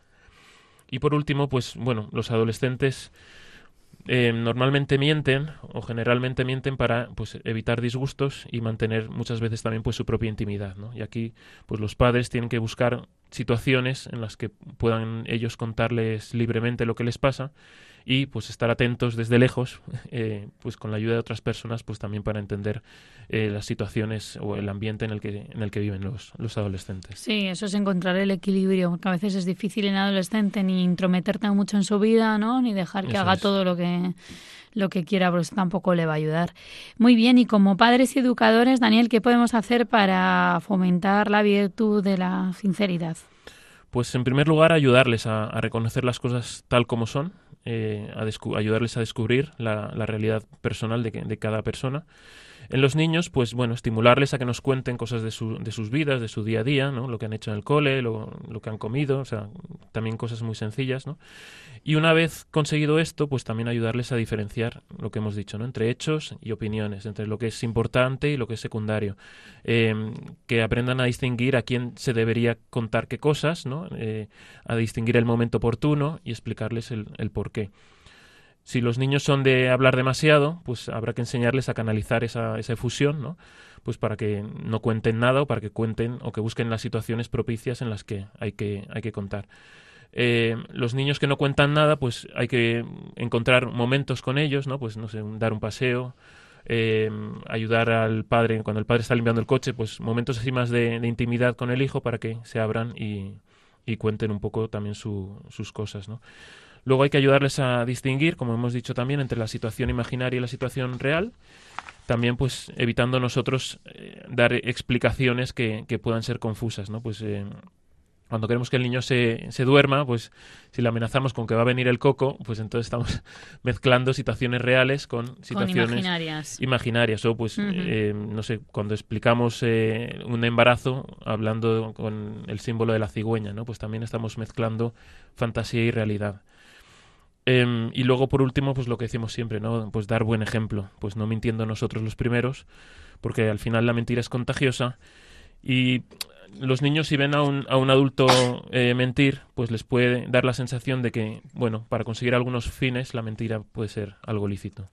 Y por último, pues bueno, los adolescentes eh, normalmente mienten o generalmente mienten para pues evitar disgustos y mantener muchas veces también pues su propia intimidad ¿no? y aquí pues los padres tienen que buscar situaciones en las que puedan ellos contarles libremente lo que les pasa y pues estar atentos desde lejos eh, pues con la ayuda de otras personas pues también para entender eh, las situaciones o el ambiente en el que en el que viven los, los adolescentes Sí, eso es encontrar el equilibrio, porque a veces es difícil en adolescente ni intrometerte mucho en su vida, ¿no? Ni dejar que Eso haga es. todo lo que lo que quiera, pues tampoco le va a ayudar. Muy bien, y como padres y educadores, Daniel, ¿qué podemos hacer para fomentar la virtud de la sinceridad? Pues en primer lugar ayudarles a, reconocer las cosas tal como son, eh, a ayudarles a descubrir la, realidad personal de, de cada persona en los niños, pues bueno, estimularles a que nos cuenten cosas de, su, de sus vidas, de su día a día, ¿no? Lo que han hecho en el cole, lo, lo, que han comido, o sea, también cosas muy sencillas, ¿no? Y una vez conseguido esto, pues también ayudarles a diferenciar lo que hemos dicho, ¿no? Entre hechos y opiniones, entre lo que es importante y lo que es secundario. Em, que aprendan a distinguir a quién se debería contar qué cosas, ¿no? Eh, a distinguir el momento oportuno y explicarles el, el por qué. Si los niños son de hablar demasiado, pues habrá que enseñarles a canalizar esa, esa efusión, ¿no? Pues para que no cuenten nada o para que cuenten o que busquen las situaciones propicias en las que hay que, hay que contar. Eh, los niños que no cuentan nada, pues hay que encontrar momentos con ellos, ¿no? Pues no sé, dar un paseo, eh, ayudar al padre cuando el padre está limpiando el coche, pues momentos así más de, intimidad con el hijo para que se abran y, y cuenten un poco también sus cosas, ¿no? Luego hay que ayudarles a distinguir, como hemos dicho también, entre la situación imaginaria y la situación real. También, pues, evitando nosotros eh, dar explicaciones que, puedan ser confusas, ¿no? Pues eh, cuando queremos que el niño se, se, duerma, pues si le amenazamos con que va a venir el coco, pues entonces estamos mezclando situaciones reales con situaciones imaginarias. O pues, eh, no sé, cuando explicamos un embarazo, hablando con el símbolo de la cigüeña, ¿no? Pues también estamos mezclando fantasía y realidad. Em, y luego, por último, pues lo que decimos siempre, ¿no? Pues dar buen ejemplo, pues no mintiendo nosotros los primeros, porque al final la mentira es contagiosa y los niños si ven a un, a un adulto eh, mentir, pues les puede dar la sensación de que, bueno, para conseguir algunos fines la mentira puede ser algo lícito.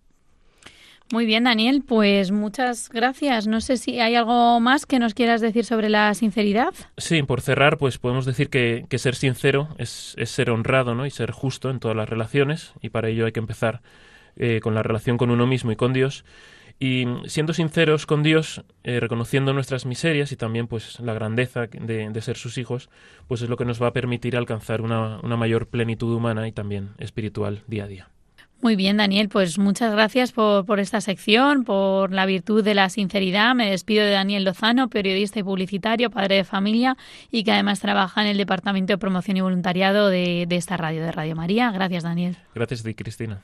Muy bien, Daniel, pues muchas gracias. No sé si hay algo más que nos quieras decir sobre la sinceridad. Sí, por cerrar, pues podemos decir que, ser sincero es, ser honrado ¿no? y ser justo en todas las relaciones, y para ello hay que empezar eh, con la relación con uno mismo y con Dios. Y siendo sinceros con Dios, eh, reconociendo nuestras miserias y también pues la grandeza de, ser sus hijos, pues es lo que nos va a permitir alcanzar una, una mayor plenitud humana y también espiritual día a día. Muy bien, Daniel, pues muchas gracias por, por, esta sección, por la virtud de la sinceridad. Me despido de Daniel Lozano, periodista y publicitario, padre de familia y que además trabaja en el Departamento de Promoción y Voluntariado de, de esta radio, de Radio María. Gracias, Daniel. Gracias a ti, Cristina.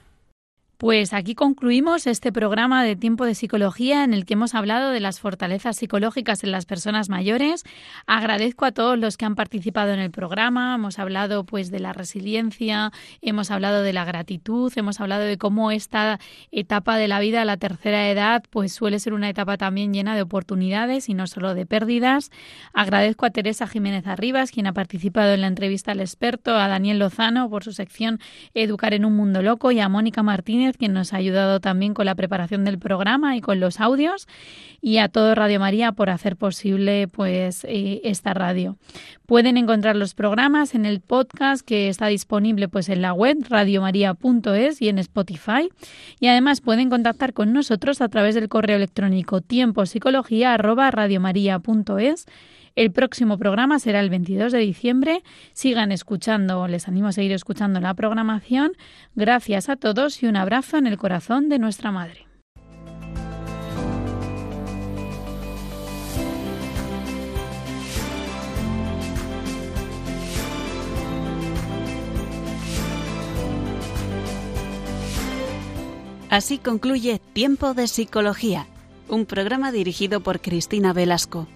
Pues aquí concluimos este programa de tiempo de psicología en el que hemos hablado de las fortalezas psicológicas en las personas mayores. Agradezco a todos los que han participado en el programa. Hemos hablado pues de la resiliencia, hemos hablado de la gratitud, hemos hablado de cómo esta etapa de la vida, la tercera edad, pues suele ser una etapa también llena de oportunidades y no solo de pérdidas. Agradezco a Teresa Jiménez Arribas, quien ha participado en la entrevista al experto, a Daniel Lozano por su sección Educar en un mundo loco y a Mónica Martínez quien nos ha ayudado también con la preparación del programa y con los audios, y a todo Radio María por hacer posible pues eh, esta radio. Pueden encontrar los programas en el podcast que está disponible pues en la web radiomaria.es y en Spotify, y además pueden contactar con nosotros a través del correo electrónico tiempopsicología@radiomaria.es el próximo programa será el 22 de diciembre. Sigan escuchando, les animo a seguir escuchando la programación. Gracias a todos y un abrazo en el corazón de nuestra Madre. Así concluye Tiempo de Psicología, un programa dirigido por Cristina Velasco.